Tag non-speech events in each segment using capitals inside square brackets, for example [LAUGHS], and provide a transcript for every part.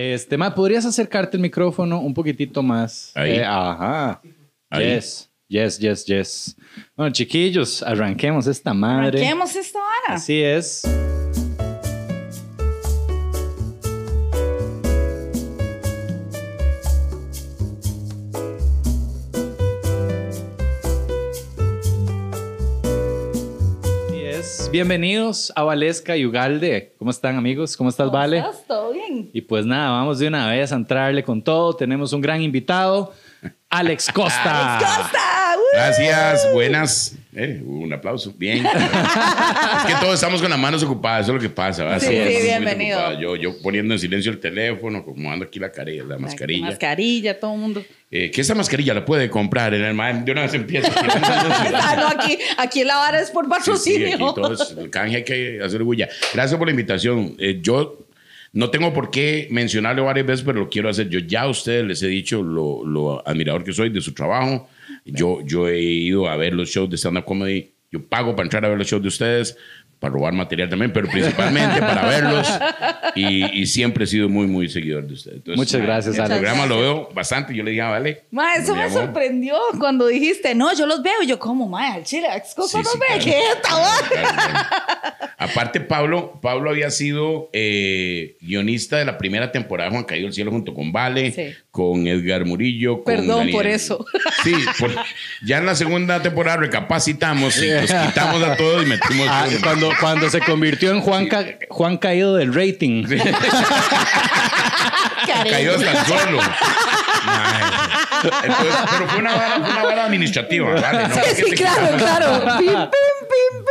Este, ma, ¿podrías acercarte el micrófono un poquitito más? Ahí. Eh, ajá. Ahí. Yes, yes, yes, yes. Bueno, chiquillos, arranquemos esta madre. Arranquemos esta vara. Así es. Bienvenidos a Valesca y Ugalde. ¿Cómo están, amigos? ¿Cómo estás, ¿Cómo Vale? estás? ¿Todo bien? Y pues nada, vamos de una vez a entrarle con todo. Tenemos un gran invitado, Alex Costa. [LAUGHS] ¡Costa! ¡Uh! Gracias, buenas. Eh, un aplauso. Bien. es que todos estamos con las manos ocupadas, eso es lo que pasa. ¿verdad? Sí, sí, bienvenido. Yo, yo poniendo en silencio el teléfono, como ando aquí la, carilla, la mascarilla. Mascarilla, todo el mundo. Eh, que esa mascarilla la puede comprar en el man. De una vez empieza. [LAUGHS] Ah, no, aquí, aquí la vara es por Sí, sí, patrocinio. aquí todos, el canje hay que hacer bulla. Gracias por la invitación. Eh, yo no tengo por qué mencionarlo varias veces, pero lo quiero hacer. Yo ya a ustedes les he dicho lo, lo admirador que soy de su trabajo. Yo, yo he ido a ver los shows de stand-up comedy. Yo pago para entrar a ver los shows de ustedes, para robar material también, pero principalmente para verlos. Y, y siempre he sido muy, muy seguidor de ustedes. Entonces, Muchas gracias, El Alex. programa lo veo bastante. Yo le dije, ah, vale. Ma, eso me amor. sorprendió cuando dijiste, no, yo los veo. Y yo, como, ma, al chile, Costa Sí, no sí, ve claro. Claro, claro. Aparte, Pablo, Pablo había sido eh, guionista de la primera temporada de Juan Caído del Cielo junto con Vale, Sí. con Edgar Murillo. con Perdón Daniel. por eso. Sí, por- ya en la segunda temporada recapacitamos y los quitamos a todos y metimos. Ah, cuando, cuando se convirtió en Juan, Ca- Juan Caído del rating. [LAUGHS] Cayó hasta el suelo. [LAUGHS] Entonces, pero fue una vara, fue una vara administrativa, ¿vale? No Sí, fue que sí, te claro, claro. Pim, pim, pim,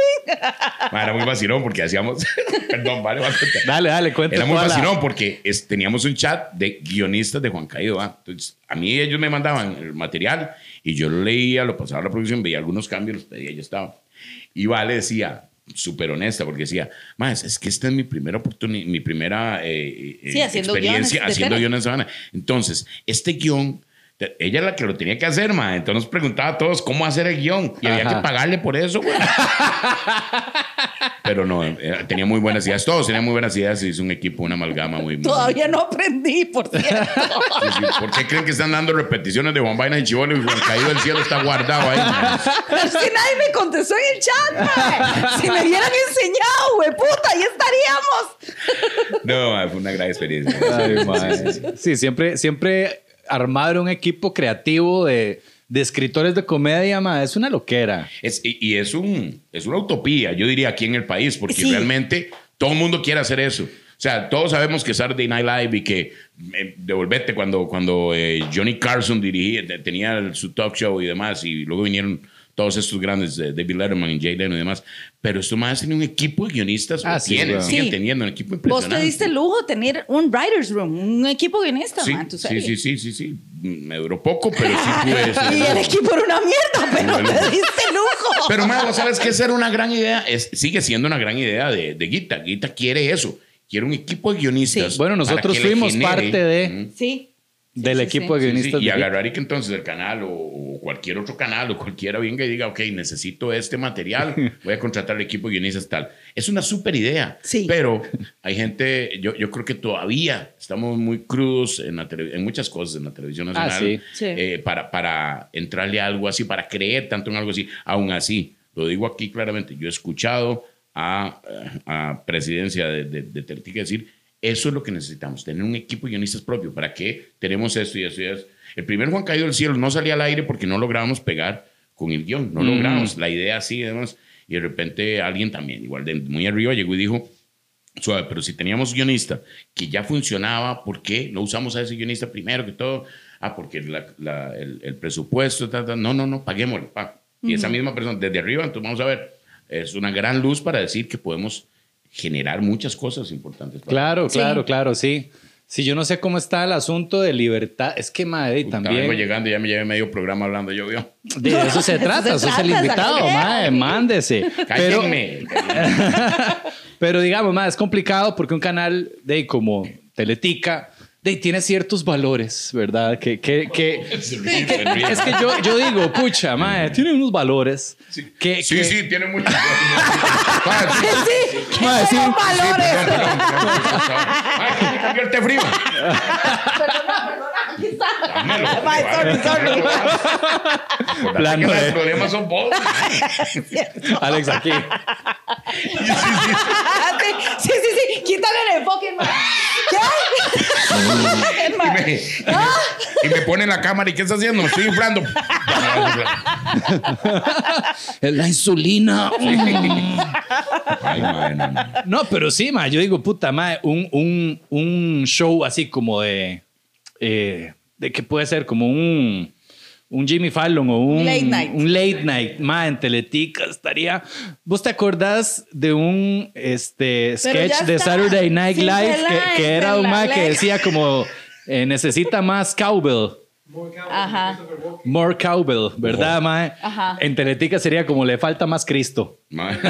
pim. Era muy vacilón porque hacíamos. [LAUGHS] Perdón, vale, vale. Dale, dale, cuenta. Era muy toda la- vacilón porque es- teníamos un chat de guionistas de Juan Caído. ¿va? Entonces, a mí ellos me mandaban el material y yo lo leía, lo pasaba a la producción, veía algunos cambios, los pedía y ya estaba. Y Vale decía, súper honesta, porque decía, más es que esta es mi primera oportunidad, mi primera eh, Sí, haciendo experiencia guiones haciendo guiones. Entonces, este guion, ella era la que lo tenía que hacer, ma. Entonces nos preguntaba a todos cómo hacer el guion y había que pagarle por eso, güey. Pero no, eh, tenía muy buenas ideas. Todos tenían muy buenas ideas y es un equipo, una amalgama muy. muy Todavía no aprendí, por [LAUGHS] cierto. Sí, sí. ¿Por qué creen que están dando repeticiones de Vaina y Chivolo y Juan Caído del Cielo está guardado ahí? man? Pero es que nadie me contestó en el chat, ma. Si me hubieran enseñado, güey, puta, ahí estaríamos. No, man, fue una gran experiencia. Ay, Sí, mae. sí, sí. Sí, siempre, siempre armar un equipo creativo de, de escritores de comedia, ma, es una loquera. Es- y, y es, un, es una utopía, yo diría, aquí en el país, porque Sí. realmente todo el mundo quiere hacer eso. O sea, todos sabemos que Saturday Night Live y que eh, devolvete cuando, cuando eh, Johnny Carson dirigía, te- tenía su talk show y demás, y luego vinieron todos estos grandes, eh, David Letterman y Jay Leno y demás. Pero esto más tiene un equipo de guionistas, Ah, sí, tienen, siguen Sí. teniendo un equipo Vos impresionante. te diste el lujo de tener un writer's room, un equipo guionista, Sí, ma, en tu sí, serie. sí, sí, sí, sí. Me duró poco, pero sí [LAUGHS] pude. sí, Y el equipo era una mierda, pero Bueno. te diste lujo. [LAUGHS] Pero, Mago, ¿sabes qué? Esa era una gran idea. Es, sigue siendo una gran idea de, de Guita. Guita quiere eso. Quiere un equipo de guionistas. Sí. Bueno, nosotros fuimos parte de- sí. Del sí, equipo sí. de Sí, sí, guionistas. y agarrar y que entonces el canal o, o cualquier otro canal o cualquiera venga y diga, ok, necesito este material, [LAUGHS] voy a contratar al equipo de guionistas tal. Es una súper idea. Sí. Pero hay gente, yo, yo creo que todavía estamos muy crudos en, la tele- en muchas cosas en la televisión nacional Ah, sí. Sí. eh, para, para entrarle a algo así, para creer tanto en algo así. Aún así, lo digo aquí claramente, yo he escuchado a, a presidencia de, de, de Teletica decir, eso es lo que necesitamos, tener un equipo de guionistas propio. ¿Para qué tenemos esto y eso y eso? El primer Juan Caído del Cielo no salía al aire porque no lográbamos pegar con el guion, no logramos la idea así, además, y de repente alguien también, igual de muy arriba, llegó y dijo, suave, pero si teníamos guionista que ya funcionaba, ¿por qué no usamos a ese guionista primero que todo? Ah, porque la- la- el, el presupuesto, ta, ta. no, no, no, paguémosle, pa. Y esa misma persona, desde arriba, entonces vamos a ver, es una gran luz para decir que podemos generar muchas cosas importantes. para- Claro, Sí. claro, claro, sí. Si yo no sé cómo está el asunto de libertad, es que madre, Puta, también. Vengo llegando y ya me llevé medio programa hablando yo, vio. De eso se trata, Eso se sos el trata, invitado, mae, mándese. Pero, Cállenme. [LAUGHS] pero digamos, mae, es complicado porque un canal de como Teletica de, tiene ciertos valores, ¿verdad? Que, que, que- [LAUGHS] es que yo, yo digo, pucha, mae, tiene unos valores. Que, Sí, que- sí, tiene muchas cosas. [LAUGHS] Sí, sí, Mae, sí. valores. Que el té frío. Perdona, perdona. Mae, Plano de- los problemas son vos. [LAUGHS] Alex aquí. sí, sí, sí, sí, quítale el enfoque, mae. Y [LAUGHS] me, y me pone en la cámara. ¿Y qué está haciendo? Me estoy inflando. [LAUGHS] La insulina. Ay, madre, no, no. No, pero sí, ma, yo digo, puta, ma, un, un, un show así como de, eh, de que puede ser como un, un Jimmy Fallon o un Late night. un late night, ma, en Teletica estaría. ¿Vos te acordás de un este sketch de. Saturday Night Live que, que era un ma que decía como eh, necesita más cowbell? Ajá. More cowbell, ¿verdad, ma? Ajá. En Teletica sería como le falta más Cristo. Madre. [LAUGHS] [LAUGHS]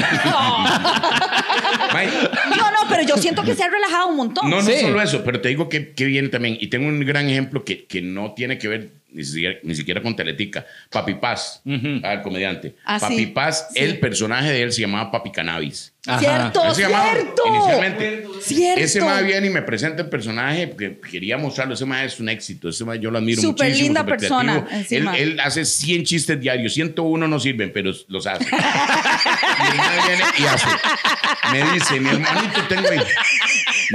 Mae, No, no, pero yo siento que se ha relajado un montón. No, no Sí. solo eso, pero te digo que, que viene también. Y tengo un gran ejemplo que, que no tiene que ver ni siquiera, ni siquiera con Teletica. Papi Paz, ah, el comediante. Ah, Papi sí. Paz, Sí. el personaje de él se llamaba Papi Cannabis. Ajá. Cierto, Así se llamaba cierto. Inicialmente. Cierto. Ese mae viene y me presenta el personaje porque quería mostrarlo. Ese mae es un éxito. Ese mae yo lo admiro Súper muchísimo. linda persona. Él, hace 100 chistes diarios. 101 no sirven, pero los hace. [LAUGHS] y el mae viene y hace. Me dice, mi hermanito tengo ahí.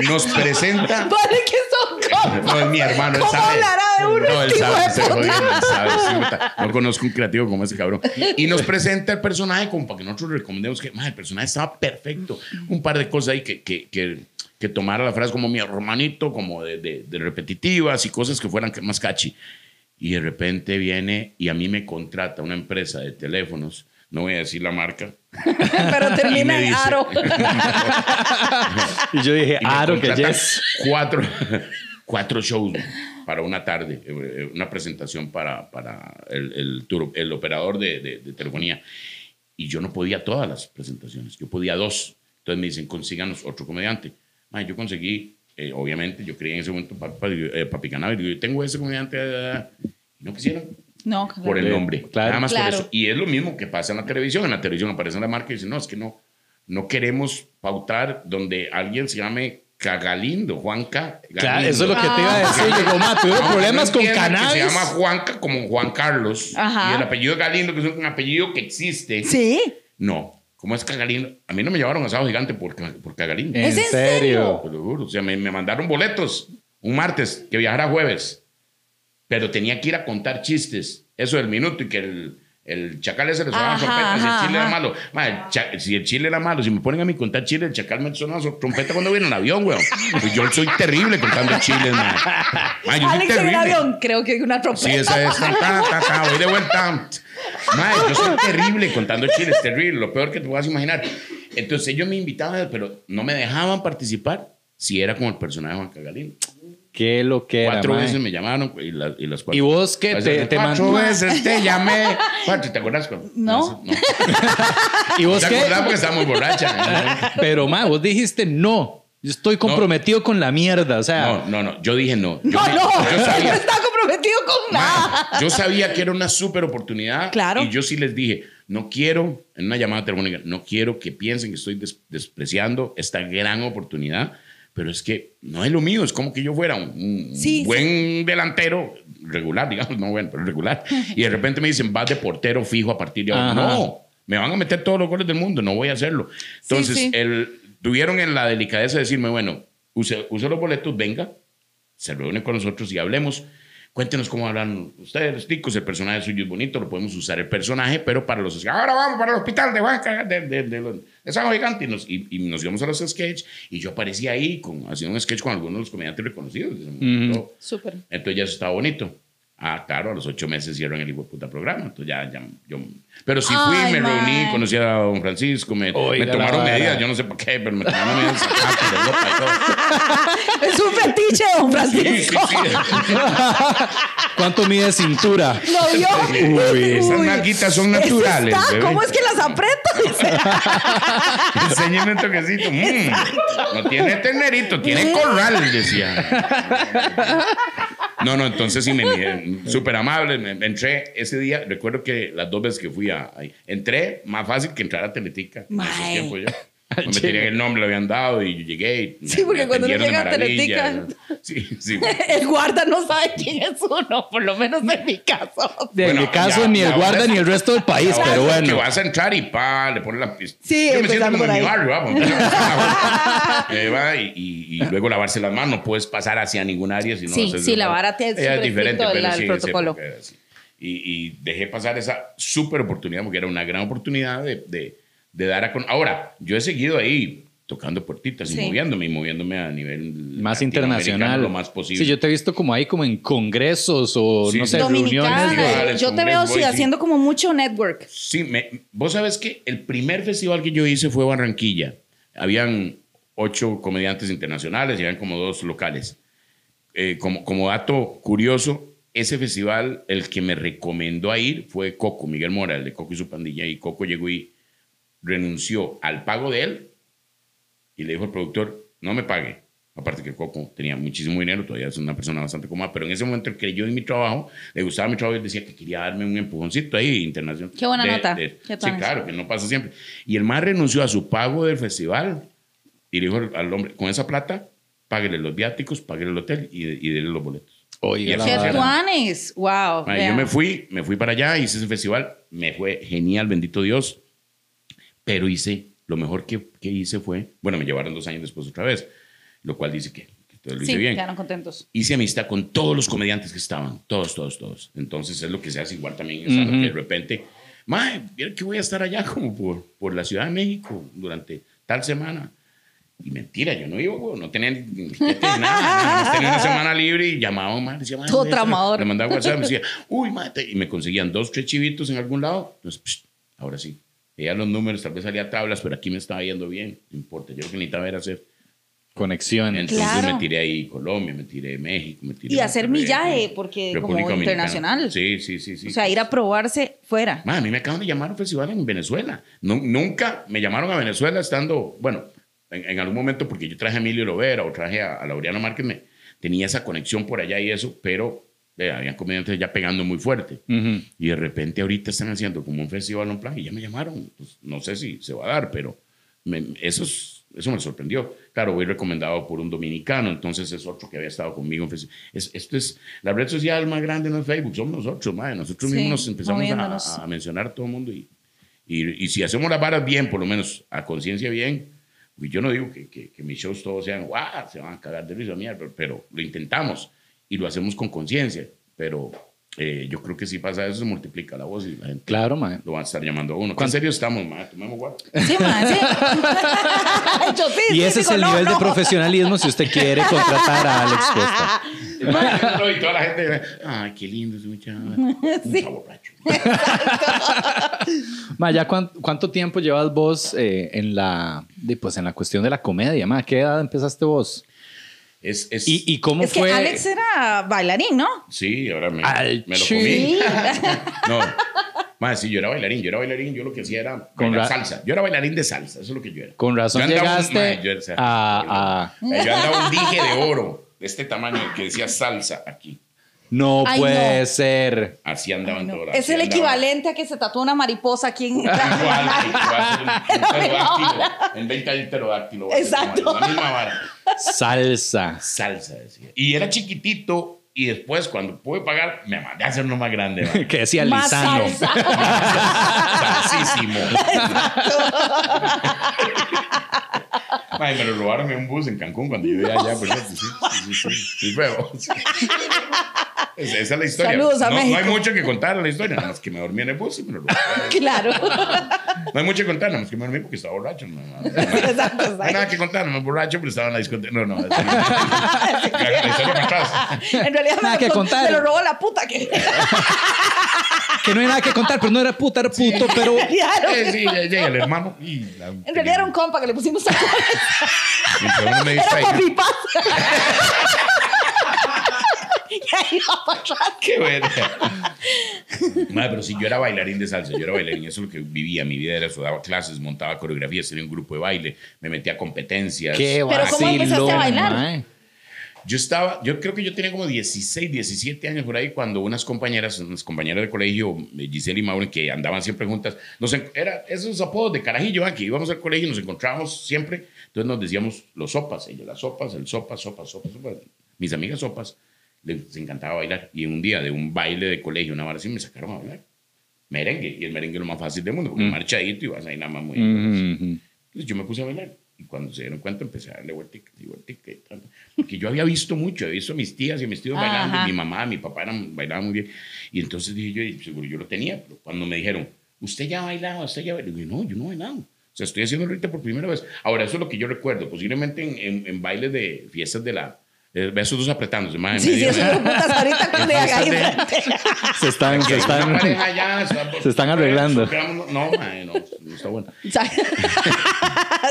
Nos presenta. Vale que son. [LAUGHS] No, es mi hermano. él ¿Cómo sabe. hablará de uno No, él sabe. se él sabe, sí, no conozco un creativo como ese cabrón. Y nos presenta el personaje como para que nosotros recomendemos que "Ma, el personaje estaba perfecto. Un par de cosas ahí que, que, que, que tomara la frase como mi hermanito, como de, de- de repetitivas y cosas que fueran más catchy. Y de repente viene y a mí me contrata una empresa de teléfonos. No voy a decir la marca. [LAUGHS] Pero termina en dice- aro. [LAUGHS] Y yo dije, Y Aro, que yes. Cuatro, [LAUGHS] cuatro shows para una tarde, eh, una presentación para, para el, el, tour- el operador de, de- de telefonía. Y yo no podía todas las presentaciones, yo podía dos. Entonces me dicen, consíganos otro comediante. Ma, yo conseguí, eh, obviamente, yo creía en ese momento Papi, eh, Papi digo, yo tengo ese comediante, eh, y no quisieron No, por el nombre. claro. Nada más Claro. por eso. Y es lo mismo que pasa en la televisión. En la televisión aparece la marca y dice, no, es que no, no queremos pautar donde alguien se llame Cagalindo, Juanca. Claro, eso es lo que te iba a decir. Yo digo, ma, tuve problemas con cannabis. Se llama Juanca como Juan Carlos. Ajá. Y el apellido de Galindo, que es un apellido que existe. Sí. No. ¿Cómo es Cagalindo? A mí no me llevaron a Asado Gigante por, por Cagalindo. ¿En ¿Es en serio? serio? Te lo juro. O sea, me, me mandaron boletos un martes que viajara jueves. Pero tenía que ir a contar chistes. Eso del minuto y que el, el chacal ese le sonaba Ajá, trompeta si el ajá, chile era malo. Cha- si el chile era malo, si me ponen a mí contar chile, el chacal me sonaba trompeta cuando viene en el avión, weón. Pues yo soy terrible contando chiles, man. Ma, yo soy Alex en el terrible. avión, creo que una trompeta. Sí, esa es. Ta, ta, ta, voy de vuelta. Mae, yo soy terrible contando chiles, terrible. Lo peor que te puedas imaginar. Entonces ellos me invitaban, pero no me dejaban participar si era como el personaje de Juan Cagalindo. Qué lo que era, Cuatro ma. veces me llamaron y, las- y las cuatro. ¿Y vos qué? Te- te cuatro mandó- veces te llamé. [LAUGHS] Cuatro, ¿te acuerdas? No. No. [LAUGHS] ¿Y vos ¿Te qué? acordás porque estaba muy borracha? [LAUGHS] Pero, ma, vos dijiste no. Yo estoy comprometido con la mierda. O sea, No, no, no. Yo dije no. Yo, No, me- no, yo no sabía. está comprometido con nada. Mae, yo sabía que era una súper oportunidad. Claro. Y yo sí les dije, no quiero, en una llamada telefónica, no quiero que piensen que estoy des- despreciando esta gran oportunidad, pero es que no es lo mío, es como que yo fuera un, un Sí, buen delantero, regular, digamos, no bueno, pero regular. Y de repente me dicen, vas de portero fijo a partir de ahora. Ajá. No, Me van a meter todos los goles del mundo, no voy a hacerlo. Entonces, sí. El, tuvieron en la delicadeza de decirme, bueno, use, use los boletos, venga, se reúne con nosotros y hablemos. Cuéntenos cómo hablan ustedes, los ticos. El personaje suyo es bonito, lo podemos usar el personaje, pero para los. Ahora vamos para el hospital de Huanca, de, de, de, de, de San Gigante. Y nos, y, y nos íbamos a los sketches y yo aparecía ahí con, haciendo un sketch con algunos de los comediantes reconocidos. Todo. Súper. Entonces ya eso estaba bonito. Ah, claro, a los ocho meses hicieron el hijo de puta programa. Entonces ya, ya yo. Pero sí fui, Ay, me reuní, conocí a don Francisco, me, Oiga me tomaron medidas, yo no sé por qué, pero me tomaron medidas. [LAUGHS] Es un fetiche, don Sí, sí, Francisco. sí. [LAUGHS] ¿Cuánto mide cintura? ¿Lo vio? Uy, esas Uy. naguitas son naturales, está, bebé. ¿Cómo es que las aprieto? [LAUGHS] Enséñeme un toquecito. Mm, no tiene ternerito, tiene corral, decía. No, no, entonces sí me me- súper amable. Me, me entré ese día, recuerdo que las dos veces que fui a, ahí, entré más fácil que entrar a Teletica en esos tiempos yo. No me tenían el nombre, lo habían dado y yo llegué. y Sí, porque me cuando uno atendieron de llega a maravilla. Teletica- Sí, sí. [LAUGHS] El guarda no sabe quién es uno, por lo menos en mi caso. De Bueno, mi caso, ya- ni el guarda vas- ni el resto del país, pero vas, Que bueno. vas a entrar y pa, le pones la pista. Sí, Yo me siento como en mi barrio, vamos. [LAUGHS] Eh, y, y- y luego lavarse las manos, no puedes pasar hacia ningún área. Si no Sí, sí, la vara te- es el en esa protocolo. Y, y dejé pasar esa súper oportunidad, porque era una gran oportunidad de, de, dar a con. Ahora, yo he seguido ahí tocando puertitas y moviéndome y moviéndome a nivel Más internacional. lo más posible. Sí, yo te he visto como ahí, como en congresos o Sí, no sé. Dominicana. reuniones. Yo te veo sí. haciendo como mucho network. Sí, me- vos sabes que el primer festival que yo hice fue Barranquilla. Habían ocho comediantes internacionales y habían como dos locales. Eh, como, como dato curioso, ese festival, el que me recomendó a ir fue Coco, Miguel Mora, el de Coco y su pandilla. Y Coco llegó y renunció al pago de él y le dijo al productor, no me pague. Aparte que Coco tenía muchísimo dinero, todavía es una persona bastante cómoda, pero en ese momento él creyó en mi trabajo, le gustaba mi trabajo y él decía que quería darme un empujoncito ahí internacional. Qué buena De- nota. de- Qué sí, claro, que no pasa siempre. Y el más renunció a su pago del festival y le dijo al- hombre, con esa plata, páguele los viáticos, páguele el hotel y, y dele los boletos. Oye, ¡Qué tuanes! ¡Wow! Vea. yo me fui, me fui para allá, hice ese festival, me fue genial, bendito Dios, pero hice, lo mejor que, que hice fue, bueno, me llevaron dos años después otra vez, lo cual dice que, que todo lo hice Sí, bien. quedaron contentos. Hice amistad con todos los comediantes que estaban, todos, todos, todos. Entonces es lo que se hace igual también, en stand-up, que de repente, mira que voy a estar allá como por, por la Ciudad de México durante tal semana. Y mentira, yo no iba, güey, no tenía ni ni nada. tenía una [LAUGHS] semana libre y llamaba, decía, mae, Todo a tramador. Le mandaba WhatsApp, me decía, uy, mae, te- y me conseguían dos, tres chivitos en algún lado. Entonces, psh, ahora sí. Veía los números, tal vez salía tablas, pero aquí me estaba yendo bien. No importa, yo lo que necesitaba era hacer. Conexiones. Entonces Claro. me tiré ahí Colombia, me tiré México, me tiré Y hacer millaje, porque República como Dominicana. internacional. Sí, sí, sí, sí. O sea, ir a probarse fuera. Ma, a mí me acaban de llamar a un festival en Venezuela. Nu- nunca me llamaron a Venezuela estando, bueno, en, en algún momento porque yo traje a Emilio Lovera o traje a, a Laureano Márquez, me, tenía esa conexión por allá y eso, pero eh, habían comediantes ya pegando muy fuerte. Ujú. Y de repente ahorita están haciendo como un festival en plan y ya me llamaron. Pues, no sé si se va a dar, pero me- eso, es- eso me sorprendió. Claro, voy recomendado por un dominicano, entonces es otro que había estado conmigo en festi- es, Esto es la red social más grande no es Facebook, somos nosotros, madre. Nosotros Sí, mismos nos empezamos a, a mencionar a todo el mundo y, y, y si hacemos las varas bien, por lo menos a conciencia bien, yo no digo que, que, que mis shows todos sean, guau, se van a cagar de risa, mierda, pero, pero lo intentamos y lo hacemos con conciencia. Pero eh, yo creo que si pasa eso, se multiplica la voz y la gente Claro, mae. lo van a estar llamando a uno. ¿Qué en ¿Cuánto- serio estamos, ma? Tomemos guaro. Sí, man, sí. [LAUGHS] [LAUGHS] Yo sí, Y sí, ese es digo, el no, nivel de no. profesionalismo si usted quiere contratar a Alex [LAUGHS] Costa. y toda la gente, ay, qué lindo ese muchacho. Un Sí. borracho. Ma, ¿ya cuán- cuánto tiempo llevas vos eh, en, la, de, pues, en la cuestión de la comedia? Ma? ¿A qué edad empezaste vos? Es, es, ¿Y, y cómo Es que fue? Alex era bailarín, ¿no? Sí, ahora me, Al me lo comí. [LAUGHS] no, más sí, yo era bailarín. Yo era bailarín. Yo lo que hacía era Con salsa. Yo era bailarín de salsa. Eso es lo que yo era. Con razón Yo un- llegaste ma, yo, o sea, a, a- Yo andaba un dije de oro de este tamaño que decía salsa aquí. No Ay, puede no. Así ser. Ay, andaban no. todas. Es así el equivalente a que se tatúa una mariposa aquí en Igual. En 20 hay pterodáctilo. Exacto. La misma vara. Salsa. Salsa, decía. Y era chiquitito Y después, cuando pude pagar, me mandé a hacer uno más grande. Que decía Más Lisano. Salsísimo. Mae, me lo robaron en un bus en Cancún cuando yo allá. Por eso, sí, sí, sí, sí, sí, feo. Sí. Esa, esa es la historia. Saludos a no, no hay mucho que contar la historia, nada más que me dormí en el bus y me lo robaron. Claro. No hay mucho que contar, nada más que me dormí porque estaba borracho. No, no, no. Exacto, No hay nada que contar, no me borracho, pero estaba en la discoteca. No, no. la, historia. En realidad Nada me, que lo, contar. me lo robó la puta que. Que no hay nada que contar, pero no era puta, era puto, pero. Claro. Sí, llega el hermano. Y la- En realidad era un compa que le pusimos a Mientras uno me paz. Y ahí va para atrás. Qué verga. Madre, pero si yo era bailarín de salsa, yo era bailarín, eso es lo que vivía, mi vida era eso, daba clases, montaba coreografías, tenía un grupo de baile, me metía a competencias. Qué Pero ¿cómo empezaste a bailar? mae. Yo estaba, yo creo que yo tenía como 16, 17 años por ahí cuando unas compañeras, unas compañeras de colegio, eh, Giselle y Maureen, que andaban siempre juntas, nos, era esos apodos de carajillo, ¿eh? que íbamos al colegio y nos encontrábamos siempre, entonces nos decíamos los sopas, ellos las sopas, el sopa, sopa, sopa, sopa. Mis amigas sopas les encantaba bailar y un día de un baile de colegio, una vez así, me sacaron a bailar merengue y el merengue es lo más fácil del mundo, porque marchadito y vas ahí nada más muy... Ujú. Entonces yo me puse a bailar y cuando se dieron cuenta empecé a darle vueltica y vueltica y tal. Porque yo había visto mucho, había visto a mis tías y a mis tíos bailando, Ajá. y mi mamá, mi papá eran, bailaban muy bien. Y entonces dije yo, y seguro yo lo tenía, pero cuando me dijeron, ¿usted ya ha bailado? ¿Usted ya ha bailado? Dije, no, yo no he bailado. O sea, estoy haciendo ahorita por primera vez. Ahora, eso es lo que yo recuerdo, posiblemente en, en, en bailes de fiestas de la... eh, esos dos apretándose, más en Sí, sí, medio, esos ¿verdad? putas ahorita con de acá ahí. Se están, se están. ya, Se están arreglando. No, mae, no, no está bueno. [LAUGHS]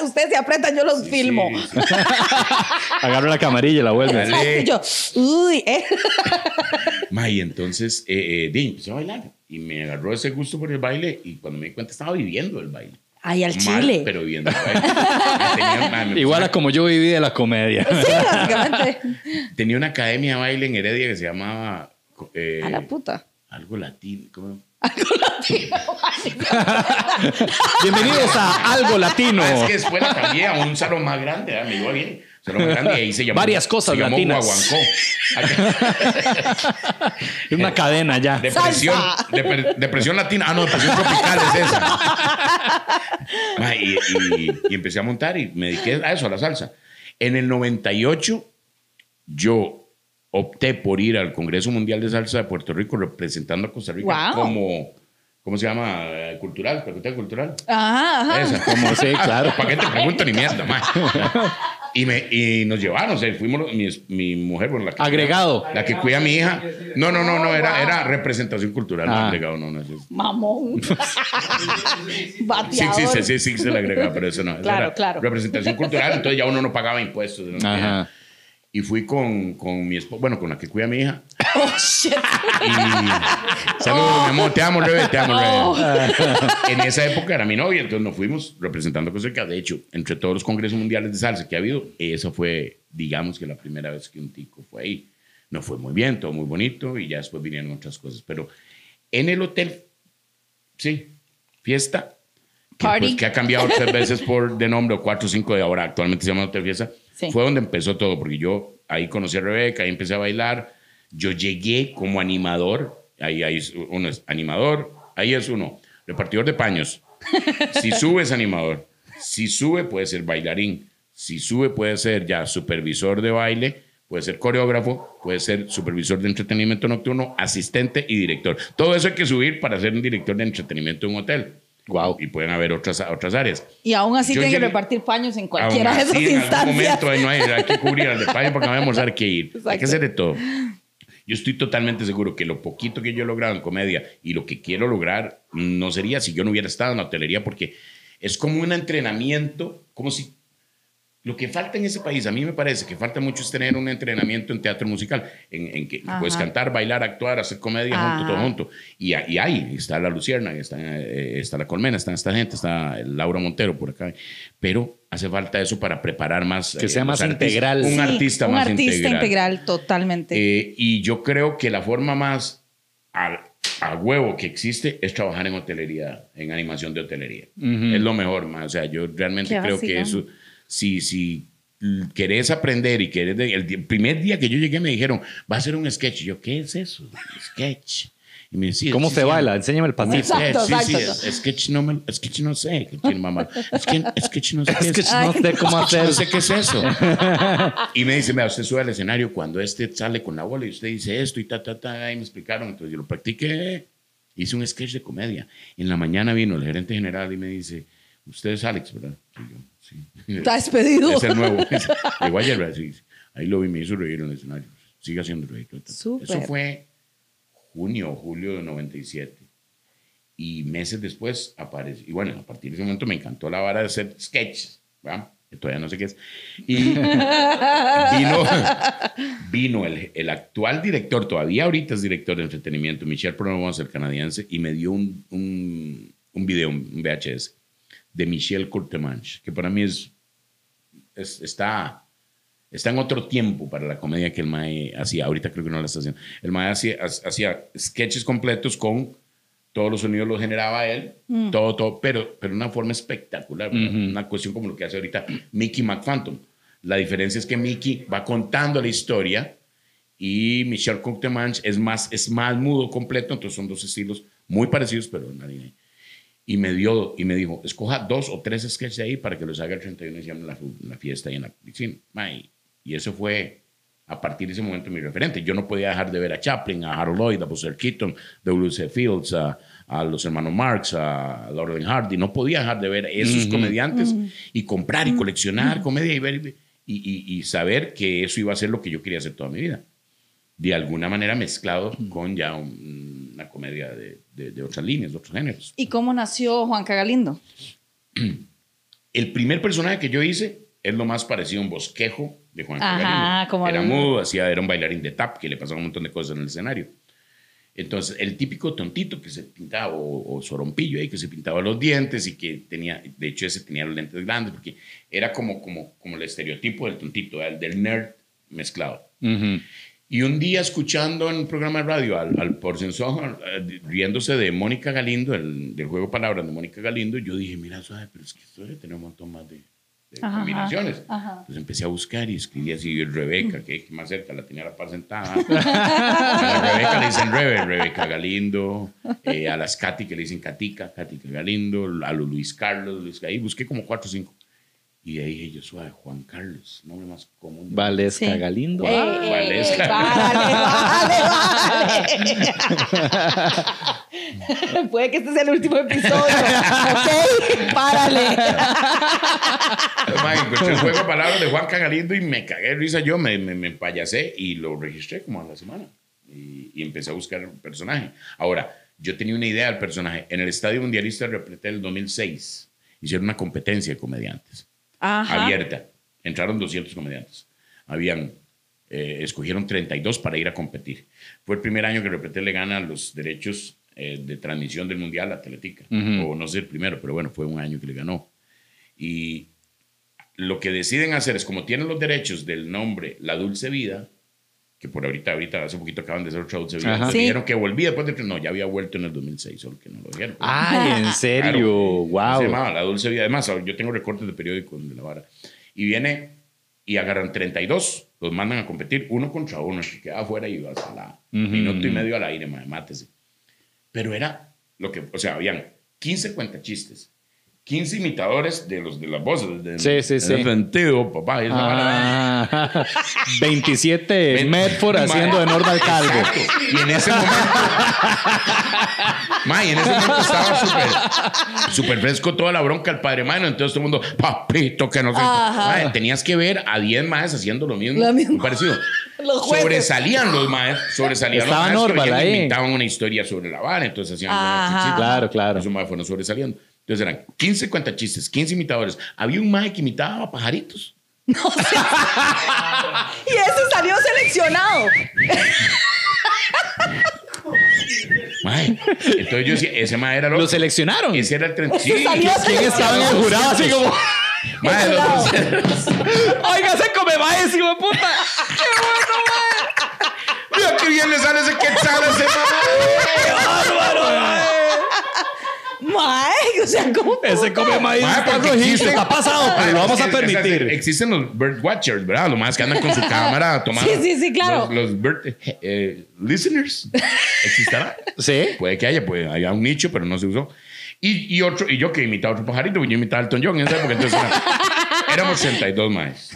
Ustedes se apretan, yo los filmo. Sí, sí. [LAUGHS] Agarro la camarilla y la. Exacto, y yo, uy, eh. [LAUGHS] Ma, y entonces, eh, eh, di, empecé a bailar y me agarró ese gusto por el baile y cuando me di cuenta estaba viviendo el baile. Ay, al Mal, chile. pero viviendo me [LAUGHS] Igual a como yo viví de la comedia. Sí, [LAUGHS] básicamente. Tenía una academia de baile en Heredia que se llamaba... eh, A la puta. Algo latino. ¿cómo? [LAUGHS] Bienvenidos a Algo Latino. Ah, es que después la cambié a un salón más grande, ¿verdad? me iba bien. Salón más grande y ahí se llamó... Varias cosas se llamó latinas. Guaguancó. Es [LAUGHS] una cadena ya. Depresión, depre- depresión latina. Ah, no, depresión tropical es esa. [LAUGHS] Ma, y, y- y empecé a montar y me dediqué a eso, a la salsa. En el 98, yo opté por ir al Congreso Mundial de Salsa de Puerto Rico representando a Costa Rica Wow. como, ¿cómo se llama? Eh, Cultural, facultad cultural. Ajá, ajá. Esa. Como sí, claro. ¿Para qué te pregunto ni mierda, ma? Y, me, y nos llevaron, o sea, fuimos los- mi, mi mujer, bueno, la que Agregado. la que cuida a mi hija. No, no, no, no, era, era representación cultural, no Ah. agregado, no, no. eso es- Mamón. [LAUGHS] Sí Bateador. existe, sí existe el agregado, pero eso no. eso Claro, era claro. Representación cultural, entonces ya uno no pagaba impuestos. ¿no? Ajá. Y fui con, con mi esposa, bueno, con la que cuida a mi hija. [LAUGHS] Oh, shit. Y saludos, mi amor, te amo, Rebe, te amo, Rebe. [LAUGHS] En esa época era mi novia, entonces nos fuimos representando Costa Rica. De hecho, entre todos los congresos mundiales de salsa que ha habido, esa fue, digamos que la primera vez que un tico fue ahí. No fue muy bien, todo muy bonito, y ya después vinieron otras cosas. Pero en el hotel, sí, fiesta. Que, Party. pues, que ha cambiado tres veces por de nombre, o cuatro o cinco de ahora, actualmente se llama Hotel Fiesta. Sí. Fue donde empezó todo, porque yo ahí conocí a Rebeca, ahí empecé a bailar. Yo llegué como animador, ahí, uno es animador, ahí es uno, repartidor de paños. [LAUGHS] Si sube es animador, si sube puede ser bailarín, si sube puede ser ya supervisor de baile, puede ser coreógrafo, puede ser supervisor de entretenimiento nocturno, asistente y director. Todo eso hay que subir para ser un director de entretenimiento en un hotel. Wow. Y pueden haber otras, otras áreas. Y aún así tienen que repartir paños en cualquiera Aún de esas así, en algún instancias. momento ahí no hay, hay que cubrir al detalle porque no vamos a almorzar que ir. Hay Exacto. que hacer de todo. Yo estoy totalmente seguro que lo poquito que yo he logrado en comedia y lo que quiero lograr no sería si yo no hubiera estado en la hotelería porque es como un entrenamiento, como si lo que falta en ese país, a mí me parece que falta mucho es tener un entrenamiento en teatro musical, en, en que Ajá. puedes cantar, bailar, actuar, hacer comedia junto, Ajá. todo junto. Y, a- y ahí está la Lucierna, está, eh, está la Colmena, está esta gente, está Laura Montero por acá. Pero hace falta eso para preparar más. Que eh, sea más artistas. integral. Un Sí, artista un más artista integral. integral, totalmente. Eh, y yo creo que la forma más al- a, huevo que existe es trabajar en hotelería, en animación de hotelería. Es lo mejor, más. O sea, yo realmente Qué creo que vacilón. eso, si, si querés aprender y querés... de- el, primer día que yo llegué me dijeron, va a ser un sketch. Y yo, ¿qué es eso? Sketch. Y me decía, ¿Cómo sí, se sí, baila? Enséñame el pasito. Exacto, Sí, sí, exacto. es- sketch no, me, sketch no sé. mamá. Es que, sketch no sé. que es. no sé cómo hacer. No sé qué es eso. y me dice, mira, usted sube al escenario cuando este sale con la bola y usted dice esto y ta, ta, ta. Y me explicaron. Entonces yo lo practiqué. Hice un sketch de comedia. En la mañana vino el gerente general y me dice, usted es Alex, ¿verdad? Y yo, sí. Está despedido. Es el nuevo. [LAUGHS] Llegó ayer. Sí. Ahí lo vi, me hizo reír en el escenario. Sigue haciendo reír. Súper. Eso fue junio julio de 97. Y meses después apareció. Y bueno, a partir de ese momento me encantó la vara de hacer sketches. ¿verdad? Que todavía no sé qué es. Y [LAUGHS] vino, vino el, el actual director, todavía ahorita es director de entretenimiento, Michel Pronovas, el canadiense, y me dio un, un, un video, un VHS, de Michel Courtemanche, que para mí es, es- está, está en otro tiempo para la comedia que el Mae hacía. Ahorita creo que no la está haciendo. El Mae hacía, hacía sketches completos con todos los sonidos los generaba él, todo, todo, pero, pero de una forma espectacular, ¿verdad? una cuestión como lo que hace ahorita Mickey McPhantom. La diferencia es que Mickey va contando la historia y Michel Courtemanche es más, es más mudo completo, entonces son dos estilos muy parecidos, pero nadie. Y me dio, y me dijo, escoja dos o tres sketches ahí para que los haga el 31 de diciembre en la, la fiesta y en la piscina. Ma, Y, eso fue a partir de ese momento mi referente. Yo no podía dejar de ver a Chaplin, a Harold Lloyd, a Buster Keaton, W.C. Fields, a, a los hermanos Marx, a Laurel Hardy. No podía dejar de ver a esos comediantes y comprar y coleccionar comedia y ver y, y- y saber que eso iba a ser lo que yo quería hacer toda mi vida. De alguna manera mezclado con ya un- una comedia de, de- de otras líneas, de otros géneros. ¿Y cómo nació Juan Cagalindo? [CLEARS THROAT] El primer personaje que yo hice es lo más parecido a un bosquejo de Juan Ajá, Cagalindo. como Era el- mudo, hacía, era un bailarín de tap que le pasaba un montón de cosas en el escenario. Entonces, el típico tontito que se pintaba, o, o sorompillo ahí, que se pintaba los dientes y que tenía, de hecho, ese tenía los lentes grandes, porque era como, como, como el estereotipo del tontito, el del nerd mezclado. Ujú. Y un día escuchando en un programa de radio al, al Porcensón, eh, riéndose de Mónica Galindo, el, del juego palabras de Mónica Galindo, yo dije, mira, suave, pero es que esto debe tener un montón más de, de Ajá, combinaciones. ajá. Entonces empecé a buscar y escribí así, Rebeca, que más cerca la tenía la par sentada. [LAUGHS] a Rebeca le dicen Rebe, Rebeca Galindo, eh, a las Katy que le dicen Katica, Katica Galindo, a Luis Carlos, Luis, ahí busqué como cuatro o cinco. Y ahí dije yo, suave, Juan Carlos, nombre más común. Valesca Sí. Galindo. Eh, eh, Valesca. vale, vale, vale. [LAUGHS] Puede que este sea el último episodio. ¿Ok? Párale. Encontré el juego de palabras de Juan Cagalindo y me cagué de risa yo, me, me, me empayasé y lo registré como a la semana. Y, y empecé a buscar el personaje. Ahora, yo tenía una idea del personaje. En el Estadio Mundialista de Repretel el 2006 hicieron una competencia de comediantes Ajá. abierta. Entraron 200 comediantes. Habían, eh, escogieron 32 para ir a competir. Fue el primer año que Repretel le gana los derechos eh, de transmisión del Mundial a Teletica. O no sé el primero, pero bueno, fue un año que le ganó. Y lo que deciden hacer es, como tienen los derechos del nombre La Dulce Vida, que por ahorita, ahorita hace poquito acaban de hacer otra Dulce Vida, Ajá. entonces Sí. dijeron que volvía después de... No, ya había vuelto en el 2006, solo que no lo dijeron. Ay, en serio. Claro. wow. Se llamaba La Dulce Vida. Además, yo tengo recortes de periódicos de la vara. Y viene y agarran 32, los mandan a competir uno contra uno. Que queda afuera y va hasta la minuto y medio al aire, madre, mátese. Pero era lo que, o sea, habían 15 cuentachistes, 15 imitadores de los de las voces. De, Sí, sí, sí. sentido, papá. y. Ah, 27 [LAUGHS] Ven- Medford haciendo de Normal Calvo. Exacto. Y en ese momento. May, en ese momento estaba súper fresco toda la bronca al padre Mano. Entonces todo el mundo, papito, que no sé. Ajá. Mae, tenías que ver a 10 maes haciendo lo mismo. Lo mismo. parecido. [LAUGHS] Los jueces. sobresalían los maes, sobresalían Estaba los maes. Norval que ahí. inventaban una historia sobre la vara, entonces hacían. Claro, claro. Esos maes fueron sobresaliendo. Entonces eran 15 cuentachistes, 15 imitadores. Había un mae que imitaba a pajaritos. [LAUGHS] [LAUGHS] Y ese salió seleccionado. Mae. Entonces yo decía, ese mae era Lo loco. seleccionaron. Ese era el 30. Sí, ¿Quién estaba en el jurado así como... Mae, Oiga, se come maíz, hijo de puta. Mira qué bien le sale ese quetzal a ese mae. Mae, o sea, ¿cómo? Ese come maíz está porque rojito, existe- está pasado, pero lo vamos a Es es permitir. Existen los bird watchers, ¿verdad? Los más que andan con su [LAUGHS] cámara tomando. Sí, sí, sí, claro. Los, los bird eh, listeners. ¿Existará? [LAUGHS] Sí. Puede que haya, puede haya un nicho, pero no se usó. Y, y otro, y yo que imitaba a otro pajarito, yo imitaba a Elton John en esa época, entonces era- [LAUGHS] éramos 62 más.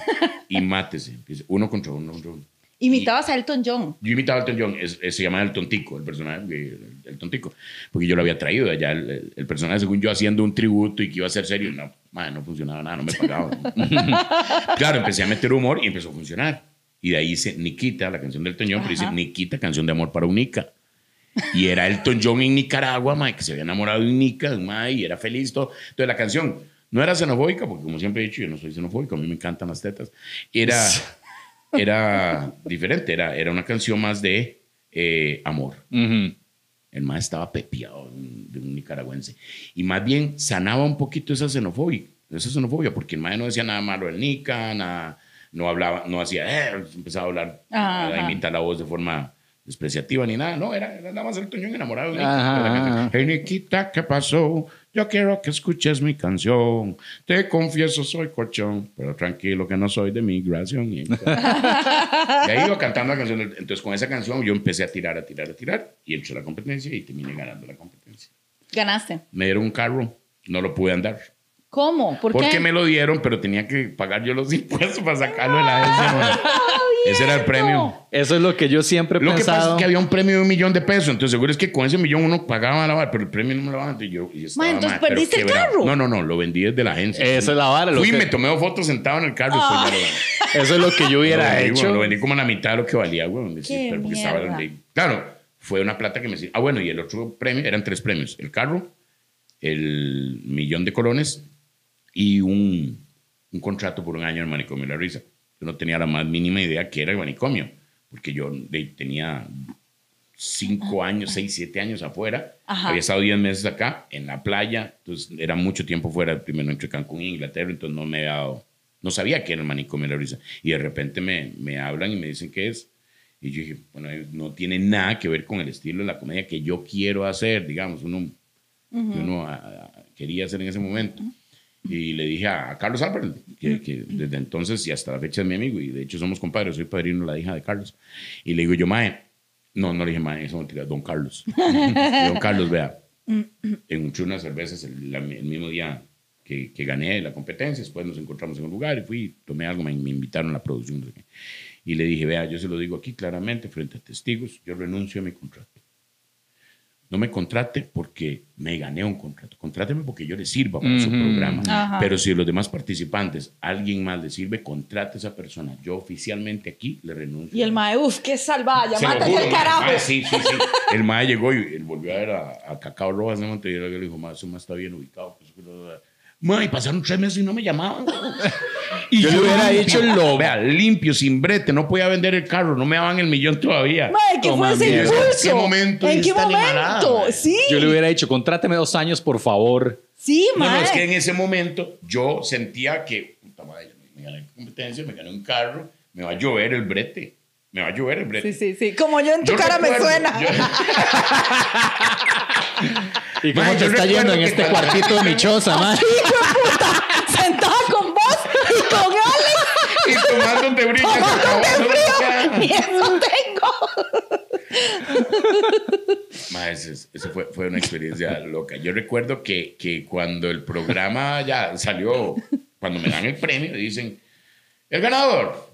Y mátese, uno contra uno contra uno. Imitabas a Elton John. Yo imitaba a Elton John, es- es- se llama El Tontico, el personaje, el, el Tontico, porque yo lo había traído de allá, el, el- personaje, según yo, haciendo un tributo y que iba a ser serio. No, madre, no funcionaba nada, no me pagaba. [LAUGHS] claro, empecé a meter humor y empezó a funcionar. Y de ahí hice Nikita, la canción del Elton John, pero dice Ajá. Nikita, canción de amor para Unica. Y era Elton John en Nicaragua, mae, que se había enamorado de Unica, mae, y era feliz. Todo. Entonces la canción no era xenofóbica, porque como siempre he dicho, yo no soy xenofóbico, a mí me encantan las tetas. Era, [LAUGHS] era diferente, era, era una canción más de eh, amor. El más estaba pepiado de un, nicaragüense. Y más bien sanaba un poquito esa xenofobia, esa xenofobia porque el más no decía nada malo del Nica, nada, no hablaba, no hacía, eh, empezaba a hablar, Ajá. a imitar la voz de forma despreciativa ni nada. No, era, era nada más el Toñón enamorado de Nica. ajá. Hey, Niquita, ¿qué pasó? Yo quiero que escuches mi canción. Te confieso, soy cochón, pero tranquilo que no soy de migración. [LAUGHS] Y ahí iba cantando la canción. Entonces, con esa canción yo empecé a tirar, a tirar, a tirar. Y entró la competencia y terminé ganando la competencia. Ganaste. Me dieron un carro, no lo pude andar. ¿Cómo? ¿Por porque qué? me lo dieron, pero tenía que pagar yo los [LAUGHS] impuestos para sacarlo de la agencia. Ese era el premio. Eso es lo que yo siempre he Lo que pasa pensado. es que había un premio de un millón de pesos. Entonces, seguro es que con ese millón uno pagaba la vara, pero el premio no me lo daban. Entonces, yo, estaba, entonces "Ma, pero perdiste el quebrado". carro. No, no, no. Lo vendí desde la agencia. Esa es la vara, lo Fui y que- me tomé dos fotos sentado en el carro y después ya lo vendí. Eso es lo que yo hubiera lo vendí, hecho. lo vendí como a la mitad de lo que valía, güey. Sí, porque estaba mierda. de- Claro, fue una plata que me. Ah, bueno, y el otro premio, eran tres premios. El carro, el millón de colones y un, un contrato por un año en el manicomio la risa. Yo no tenía la más mínima idea que era el manicomio, porque yo tenía cinco años, seis, siete años afuera. Ajá. Había estado diez meses acá, en la playa. Entonces, era mucho tiempo fuera. Primero entre Cancún e Inglaterra, entonces no me había dado... No sabía que era el manicomio de la risa. Y de repente me, me hablan y me dicen qué es. Y yo dije, bueno, no tiene nada que ver con el estilo de la comedia que yo quiero hacer, digamos, uno, que uno ah, ah, quería hacer en ese momento. Y le dije a, a Carlos Albert, que, que desde entonces y hasta la fecha es mi amigo, y de hecho somos compadres, soy padrino de la hija de Carlos. Y le digo yo, Mae, no, no le dije Mae, eso es mentira, Don Carlos. [LAUGHS] Don Carlos, vea, encontré unas cervezas el, la- el mismo día que, que gané la competencia, después nos encontramos en un lugar y fui, tomé algo, me, me invitaron a la producción. Y le dije, vea, yo se lo digo aquí claramente, frente a testigos, yo renuncio a mi contrato. No me contrate porque me gané un contrato. Contráteme porque yo le sirva para su programa. Ajá. Pero si los demás participantes, alguien más le sirve, contrate a esa persona. Yo oficialmente aquí le renuncio. Y el mae, uff, qué lo mátate el mae, carajo. mae, sí, sí, sí. El mae llegó y él volvió a ver a, a Cacao Rojas de Montevideo y le dijo, mae, ese mae está bien ubicado. pues, Mae, pasaron tres meses y no me llamaban. [LAUGHS] Y Yo le hubiera dicho lo- Vea, limpio, sin brete, no podía vender el carro, no me daban el millón todavía. Mae, ¿qué Toma fue ese mierda. impulso? ¿En qué momento ¿En qué animalada, momento? mae? Sí. Yo le hubiera dicho, contráteme dos años, por favor. Sí, No, no, mae. es que en ese momento yo sentía que, puta madre, me gané competencia, me gané un carro, me va a llover el brete. Me va a llover el brete. Sí, sí, sí. Como yo en tu Yo cara me suena. yo- [LAUGHS] [LAUGHS] ¿Y cómo te está yendo en este cuartito de mi choza, [LAUGHS] mae? Sentada con vos y con Alex. y tomando un tebrique. Tomándote Y eso tengo. Ma, ese, ese fue, fue una experiencia loca. Yo recuerdo que, que cuando el programa ya salió, cuando me dan el premio, dicen, el ganador.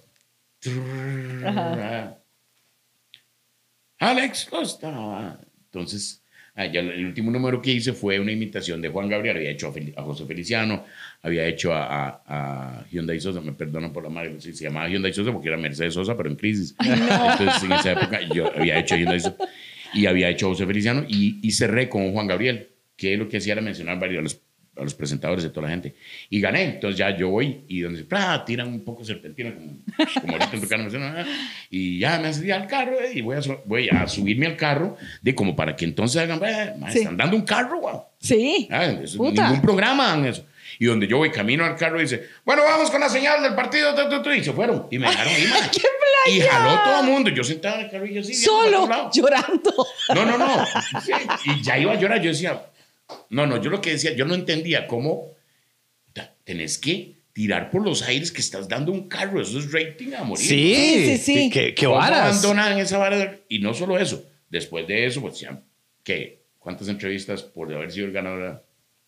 Alex Costa. Entonces, ah, ya el último número que hice fue una imitación de Juan Gabriel. Había hecho a, Fel- a José Feliciano, había hecho a, a, a Hyundai Sosa. Me perdonan por la madre, se llamaba Hyundai Sosa porque era Mercedes Sosa, pero en crisis. Entonces, en esa época, yo había hecho a Hyundai Sosa y había hecho a José Feliciano y, y cerré con Juan Gabriel, que lo que hacía era mencionar varios a los, presentadores de toda la gente. Y gané. Entonces ya yo voy y donde se tiran un poco serpentina, como, como ahorita en tu dicen, "Ah", y ya me subí al carro eh, y voy a, voy a subirme al carro de como para que entonces hagan, "Eh, ma, Sí. están dando un carro, wow. Sí. Ah, eso- Puta. ningún programa dan eso. Y donde yo voy camino al carro y dice, bueno, vamos con la señal del partido, tu, tu, tu", y se fueron. Y me dejaron ir. [LAUGHS] ¡Qué Y playa! jaló todo el mundo. Yo sentado en el carro y yo así. Solo llorando. No, no, no. Sí, Y ya iba a llorar. Yo decía, No, no, yo lo que decía, yo no entendía cómo tenés que tirar por los aires que estás dando un carro. Eso es rating a morir. Sí, Sí, sí, sí. ¿Qué, qué ¿Cómo varas? abandonan esa vara? Y no solo eso. Después de eso, pues ya, ¿qué? ¿Cuántas entrevistas por haber sido el ganador?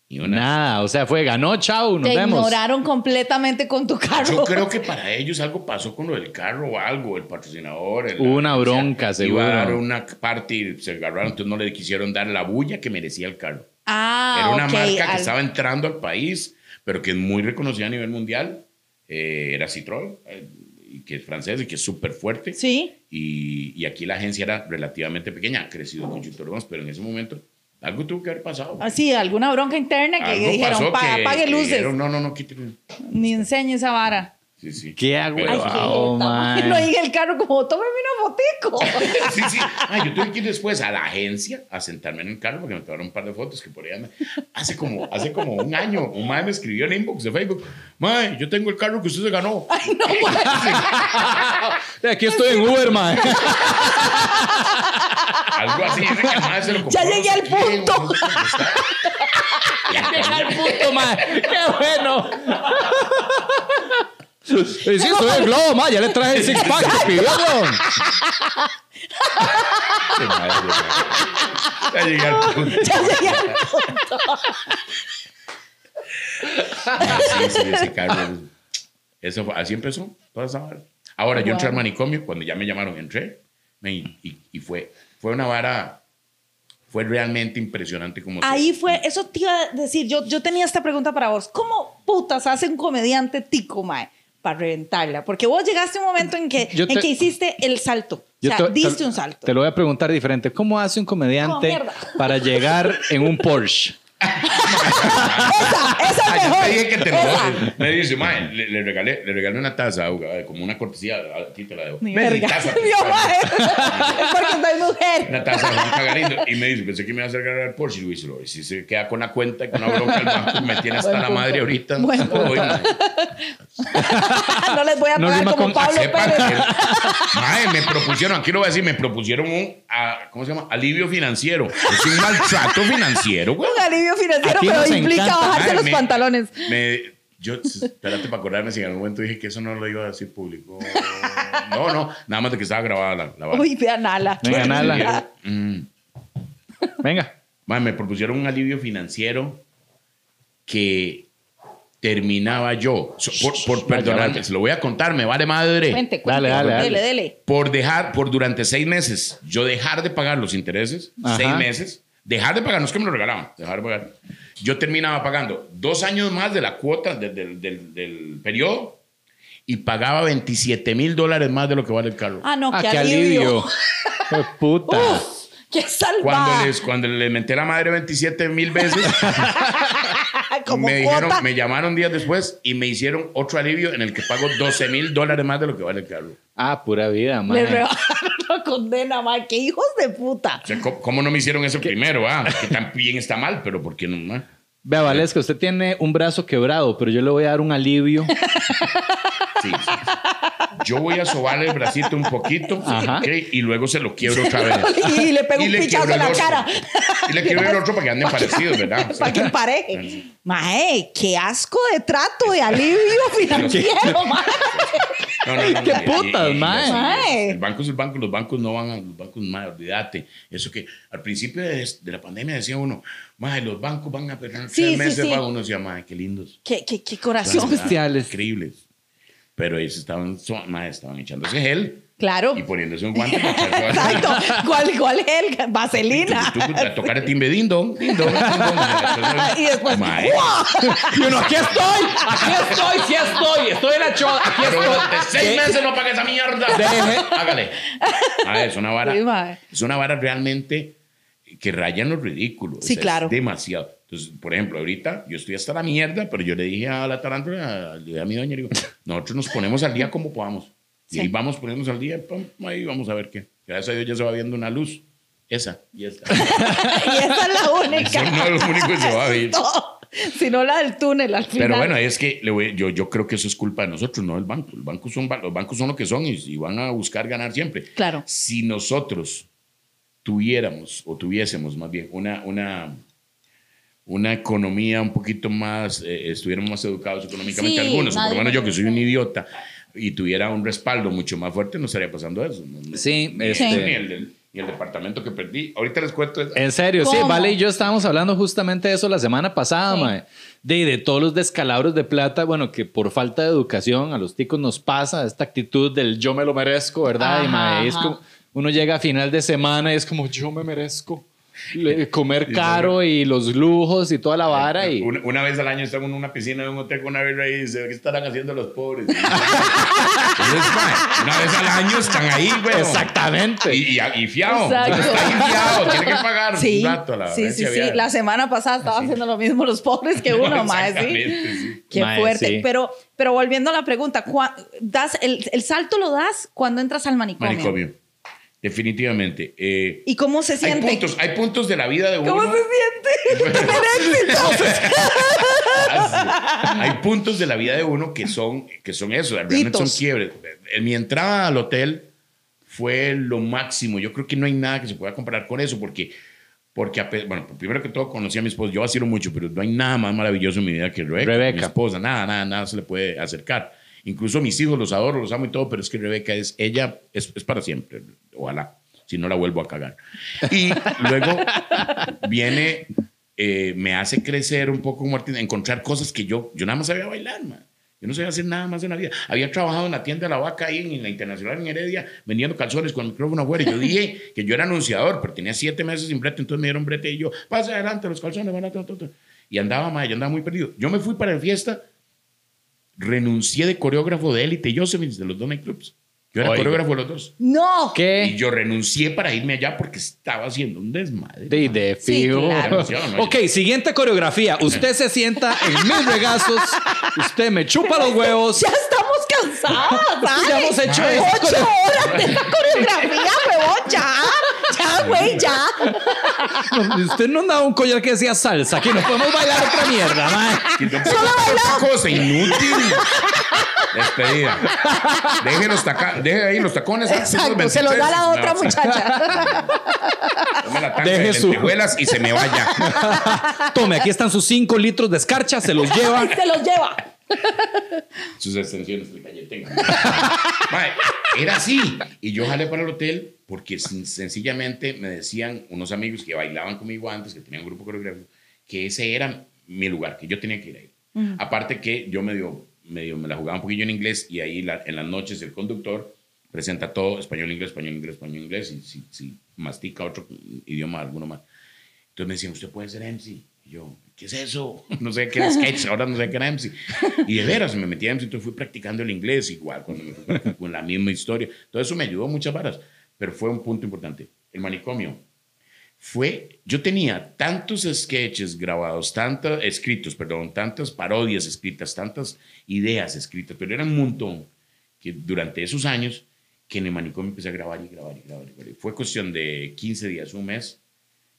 Ni una. Nada, o sea, fue ganó, chao, nos Te vemos. ignoraron completamente con tu carro. Yo creo [LAUGHS] que para ellos algo pasó con lo del carro o algo, el patrocinador. el- Hubo una o sea, bronca, seguro. Iba a dar una parte y se agarraron, entonces no le quisieron dar la bulla que merecía el carro. Ah, Era una marca que al- estaba entrando al país, pero que es muy reconocida a nivel mundial. Eh, era Citroën, eh, que es francés y que es súper fuerte. Sí. Y, y aquí la agencia era relativamente pequeña, ha crecido mucho más, pero en ese momento algo tuvo que haber pasado. Así, alguna bronca interna que Algo dijeron, pasó "Pa- que- apague que luces, dijeron, no, no, no, quítale. ni enseñe esa vara. Sí, sí. Qué agua. Pero- Ay, Wow, qué oh, man. Ahí en el carro como, tómeme una fotico. [LAUGHS] Sí, sí. Ah, yo tuve que ir después a la agencia a sentarme en el carro porque me tomaron un par de fotos que por ahí andan. Hace como, hace como un año, un mae me escribió en inbox de Facebook. Mae, yo tengo el carro que usted se ganó. [LAUGHS] Ay, no, mae. [LAUGHS] Aquí estoy en Uber, man. Algo así. que mae lo Ya no llegué al punto. no. Ya llegué al punto, man. Qué bueno. Y sí, soy el globo, man. Ya le traje el six pack que pidió, weón. Qué madre. Ya llegué al punto. [LAUGHS] Ya llegué al punto. Sí, sí, ese carro. Eso fue- así empezó toda esa vara. Ahora yo entré al Wow. manicomio, cuando ya me llamaron, entré. me- y, y fue, fue una vara, fue realmente impresionante como... Ahí fue, eso te iba a decir, yo, yo tenía esta pregunta para vos. ¿Cómo putas hace un comediante tico, mae, para reventarla? Porque vos llegaste a un momento en que, Yo en te- que hiciste el salto. O sea, te- diste te- un salto. Te lo voy a preguntar diferente. ¿Cómo hace un comediante Oh, para llegar en un Porsche? Esa, esa es mejor. te dije que te lo. Me dice, mae, le, le regalé, le regalé una taza, como una cortesía, aquí te la debo. Verga. taza, [LAUGHS] Vio, mae. Es porque soy mujer. Una taza de Juan Cagarindo. Y me dice, pensé que me iba a hacer ganar el Porsche. Y Luis, lo- y si se queda con la cuenta y con la bronca del banco, me tiene hasta Buen la punto. madre ahorita. Buen No mae. [LAUGHS] No les voy a No pagar rima como con- Pablo Pérez. que- Mae, me propusieron, aquí lo voy a decir, me propusieron un, ¿cómo se llama? Alivio financiero. Es un maltrato financiero, güey. Un alivio financiero, pero implica encanta. bajarse los me- pantalones. Me, yo, espérate para acordarme si en algún momento dije que eso no lo iba a decir público. No, no, nada más de que estaba grabada la, la. Uy, vean Nala. Venga, Bueno, Nala. mm, Venga. mae, me propusieron un alivio financiero que terminaba yo. So- por por perdonarme, se lo voy a contar, me vale madre. Cuente, cuente. Dale, dale, dale. Dele, dele. por dejar, por durante seis meses, yo dejar de pagar los intereses, Ajá. seis meses, dejar de pagar, no es que me lo regalaban, dejar de pagar. Yo terminaba pagando dos años más de la cuota de- del- del, del periodo y pagaba 27 mil dólares más de lo que vale el carro. Ah, no, Ah, qué, qué alivio. alivio. [LAUGHS] Qué puta. Uf, qué Cuando, salvada. les, cuando le menté la madre 27 mil veces, [LAUGHS] Como me, dijeron, me llamaron días después y me hicieron otro alivio en el que pago 12 mil dólares más de lo que vale el carro. Ah, pura vida, man. Condena, mae. ¡Qué hijos de puta! O sea, ¿cómo, cómo no me hicieron eso primero? Ah, que también está mal, pero ¿por qué no? ma? Vea, Valesca, usted tiene un brazo quebrado, pero yo le voy a dar un alivio. [LAUGHS] Sí, sí. Yo voy a sobarle el bracito un poquito Ajá. ¿ok? y luego se lo quiebro otra vez. [LAUGHS] Y le pego un pichazo en la cara. Y le quiebro el otro para que anden [LAUGHS] parecidos, ¿verdad? Para que empareje. Mae, qué asco de trato, de alivio financiero, mae. No, no, no, ¿Qué putas, mae? El banco es el banco, los bancos no van a los bancos, mae, olvídate. Eso que al principio de, de la pandemia decía uno, mae, los bancos van a perder Sí, tres sí, meses sí. pago. Uno decía, mae, qué lindos. Qué, qué, qué corazón. Increíbles. Pero ellos estaban, mae, estaban echándose gel Claro. y poniéndose un guante [LAUGHS] Exacto. ¿Cuál, cuál es el? Vaselina. Tú, a tocar el timbre, dong, ding dong. [LAUGHS] Y después. Y uno, aquí estoy, aquí estoy, sí estoy, estoy en la choza, aquí estoy. seis meses no pague esa mierda. Hágale. A ver, es una vara. Es una vara realmente que raya en lo ridículo. Sí, claro. demasiado. Entonces, por ejemplo, ahorita yo estoy hasta la mierda, pero yo le dije a la tarántula, le dije a mi doña, le digo, nosotros nos ponemos al día como podamos. Y Sí. vamos poniéndonos al día, pum, ahí vamos a ver qué. Gracias a Dios ya se va viendo una luz. Esa y esta. [LAUGHS] Y esa es la única. Eso no es lo único que se va a ver. [LAUGHS] No, sino la del túnel al final. Pero bueno, es que le voy- yo, yo creo que eso es culpa de nosotros, no del banco. El banco son, los bancos son lo que son y, y van a buscar ganar siempre. Claro. Si nosotros tuviéramos, o tuviésemos más bien, una, una, una economía un poquito más, eh, estuviéramos más educados económicamente Sí, algunos, por lo menos yo que soy un idiota y tuviera un respaldo mucho más fuerte, no estaría pasando eso. No- no- Sí, este- ni el, del- ni el departamento que perdí. Ahorita les cuento. esa- En serio, sí. Vale y yo estábamos hablando justamente de eso la semana pasada, Sí. mae. De, de todos los descalabros de plata, bueno, que por falta de educación a los ticos nos pasa esta actitud del yo me lo merezco, ¿verdad? y mae, es como, uno llega a final de semana y es como yo me merezco comer caro y los lujos y toda la vara y... Una, una vez al año estamos en una piscina de un hotel con una birra y dice, ¿qué estarán haciendo los pobres? [LAUGHS] Una vez al año están ahí, güey. Exactamente. Y, y, y fiado. Exacto. Está ahí fiado. Tiene que pagar Sí, un rato la sí, sí, sí. La semana pasada estaban haciendo lo mismo los pobres que uno, sí. Exactamente, sí. Qué Mae, fuerte. sí. Pero, pero volviendo a la pregunta, ¿cuá- das el, el salto lo das cuando entras al manicomio. Manicomio. Definitivamente. Eh, ¿Y cómo se hay, siente? puntos, hay puntos de la vida de uno. ¿Cómo se siente? [LAUGHS] Hay puntos de la vida de uno que son, que son eso, realmente Hitos. son quiebres. En mi entrada al hotel fue lo máximo. Yo creo que no hay nada que se pueda comparar con eso porque, porque bueno, primero que todo conocí a mi esposa. Yo vacilo mucho, pero no hay nada más maravilloso en mi vida que Rebeca, Rebeca. mi esposa. Nada, nada, nada se le puede acercar. Incluso mis hijos los adoro, los amo y todo, pero es que Rebeca es, ella es, es para siempre. Ojalá, si no la vuelvo a cagar. Y [LAUGHS] luego viene, eh, me hace crecer un poco como artista, encontrar cosas que yo, yo nada más sabía bailar, man. Yo no sabía hacer nada más en la vida. Había trabajado en la tienda de la vaca ahí en, la Internacional en Heredia, vendiendo calzones con el micrófono afuera. Y yo dije que yo era anunciador, pero tenía siete meses sin brete, entonces me dieron brete y yo, pase adelante los calzones, van a todo, todo, todo". Y andaba, man, yo andaba muy perdido. Yo me fui para la fiesta, renuncié de coreógrafo de élite y Josephine de los dos nightclubs. Yo era Oiga. coreógrafo de los dos. No. Y ¿Qué? yo renuncié para irme allá porque estaba haciendo un desmadre. De, de Sí, fijo. claro. Ok, siguiente coreografía. Usted se sienta en mis regazos, [LAUGHS] usted me chupa los huevos. Ya estamos cansadas. Ya ¿vale? hemos hecho Ay. esto. Ocho horas de esta coreografía, huevón. Ya. Ya, güey, ya. Usted no daba un collar que decía salsa, aquí no podemos bailar otra mierda, puedo hacer otra cosa inútil. Despedida. Deje, los taca- deje ahí los tacones. los Exacto. Se lo da 23. la otra No, muchacha. Tome la Deje de su- lentejuelas y se me vaya. Tome, aquí están sus 5 litros de escarcha, se los lleva. Se los lleva. [LAUGHS] Sus extensiones tengan. [LAUGHS] Mae, era así. Y yo jalé para el hotel porque sen- sencillamente me decían unos amigos que bailaban conmigo antes, que tenían un grupo coreográfico, que ese era mi lugar, que yo tenía que ir ahí. Aparte que yo medio, medio me la jugaba un poquillo en inglés y ahí la- en las noches el conductor presenta todo español, inglés, español, inglés, español, inglés y si, si mastica otro idioma, alguno más. Entonces me decían, ¿usted puede ser MC? Yo, ¿qué es eso? No sé qué era sketch, ahora no sé qué era MC. Y de veras, me metí a MC, entonces fui practicando el inglés igual, [LAUGHS] con la misma historia. Todo eso me ayudó muchas varas, pero fue un punto importante. El manicomio fue, yo tenía tantos sketches grabados, tantos escritos, perdón, tantas parodias escritas, tantas ideas escritas, pero eran un montón que durante esos años que en el manicomio empecé a grabar y grabar. Y grabar. Fue cuestión de 15 días, un mes,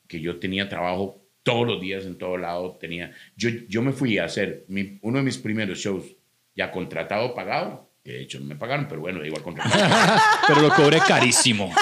que yo tenía trabajo todos los días en todo lado. Tenía, yo, yo me fui a hacer mi- uno de mis primeros shows ya contratado, pagado. que De hecho, no me pagaron, pero bueno, igual contratado. [LAUGHS] Pero lo cobré carísimo.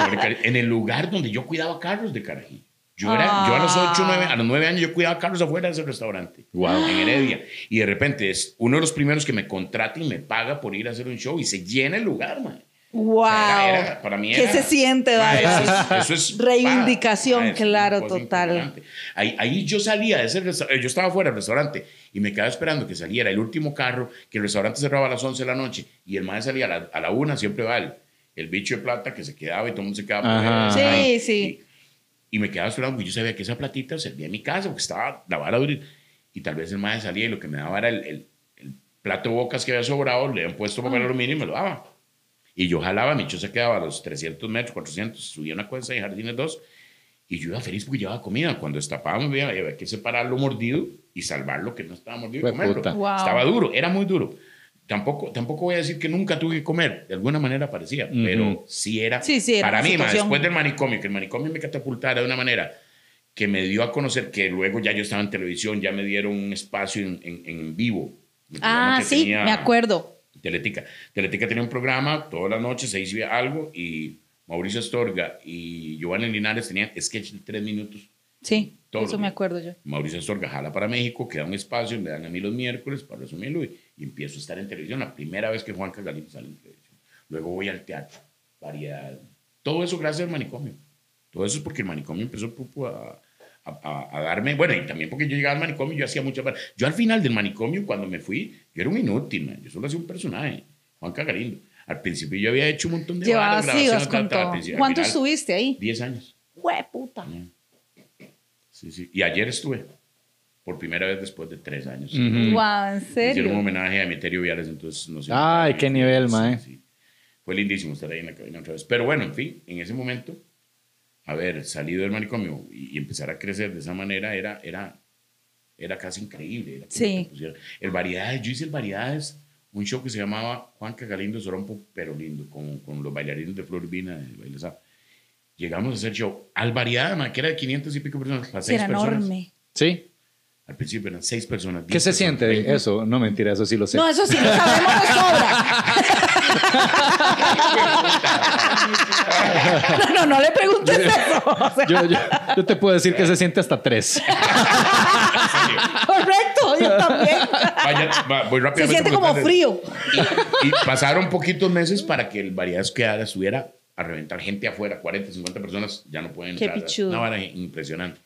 en, el, en el lugar donde yo cuidaba carros de Carají. Yo, era, yo a los 8, 9, a los 9 años yo cuidaba carros afuera de ese restaurante. Wow. En Heredia. Y de repente es uno de los primeros que me contrata y me paga por ir a hacer un show y se llena el lugar, man. Wow. Era- era- para mí ¿Qué era- se siente, Ma? Eso es, eso es- Reivindicación, ma, claro, total. Ahí, ahí yo salía de ese restaurante, yo estaba fuera del restaurante y me quedaba esperando que saliera el último carro, que el restaurante cerraba a las 11 de la noche y el maestro salía a la, a la una, siempre va el, el bicho de plata que se quedaba y todo el mundo se quedaba. Ajá. Sí, ahí. sí. Y, y me quedaba esperando porque yo sabía que esa platita servía en mi casa porque estaba la vara dura y tal vez el maestro salía y lo que me daba era el, el, el plato de bocas que había sobrado, le habían puesto papel aluminio y me lo daba. Y yo jalaba, mi se quedaba a los 300 metros, 400, subía una cuesta de Jardines 2 y yo iba feliz porque llevaba comida. Cuando destapaba, me veía, había que separarlo mordido y salvar lo que no estaba mordido y comerlo. Wow. Estaba duro, era muy duro. Tampoco, tampoco voy a decir que nunca tuve que comer, de alguna manera parecía, pero sí era. Sí, sí, era para mí, situación. después del manicomio, que el manicomio me catapultara de una manera que me dio a conocer que luego ya yo estaba en televisión, ya me dieron un espacio en, en- en vivo. Ah, sí, tenía me acuerdo. Teletica. Teletica tenía un programa todas las noches, se hacía algo y Mauricio Astorga y Giovanni Linares tenían sketch de tres minutos Sí. Todos Eso me acuerdo yo. Mauricio Astorga jala para México, queda un espacio, me dan a mí los miércoles para resumirlo y, y empiezo a estar en televisión. La primera vez que Juan Galindo sale en televisión. Luego voy al teatro, variedad. Todo eso gracias al manicomio. Todo eso es porque el manicomio empezó a, a, a- a darme, bueno, y también porque yo llegaba al manicomio y yo hacía muchas Yo al final del manicomio, cuando me fui, yo era un inútil, man. yo solo hacía un personaje, Juan Galindo. Al principio yo había hecho un montón de sí, ibas grabaciones, con todo. principio- al ¿Cuánto final, estuviste ahí? 10 años. Hue puta. Sí, sí. Y ayer estuve, por primera vez después de tres años. Ujú. Guau, ¿en Hicieron un serio? homenaje a Emeterio Viales, entonces no sé. Ay, qué nivel, Sí, mae. sí. Fue lindísimo estar ahí en la cabina otra vez. Pero bueno, en fin, en ese momento, haber salido del manicomio y, y empezar a crecer de esa manera era, era, era casi increíble. Era Sí. El Variedades, yo hice el Variedades, un show que se llamaba Juan Cagalindo Sorompo, pero lindo, con, con los bailarines de Florbina, de Baile Zap. Llegamos a hacer show al Variedades, que era de 500 y pico personas, para Sí, seis era personas. enorme. Sí. Al principio eran seis personas. ¿Qué se personas, siente 20. eso? No, mentira, eso sí lo sé. No, eso sí, lo sabemos de sobra. [LAUGHS] No, no, no le preguntes eso. O sea, Yo, yo- yo te puedo decir que se siente hasta tres. correcto, yo también. Vaya, va, voy Se siente como frío. Y pasaron poquitos meses para que el Variedades quedara, estuviera a reventar gente afuera, 40, 50 personas ya no pueden Qué entrar. pichudo. Una vara impresionante.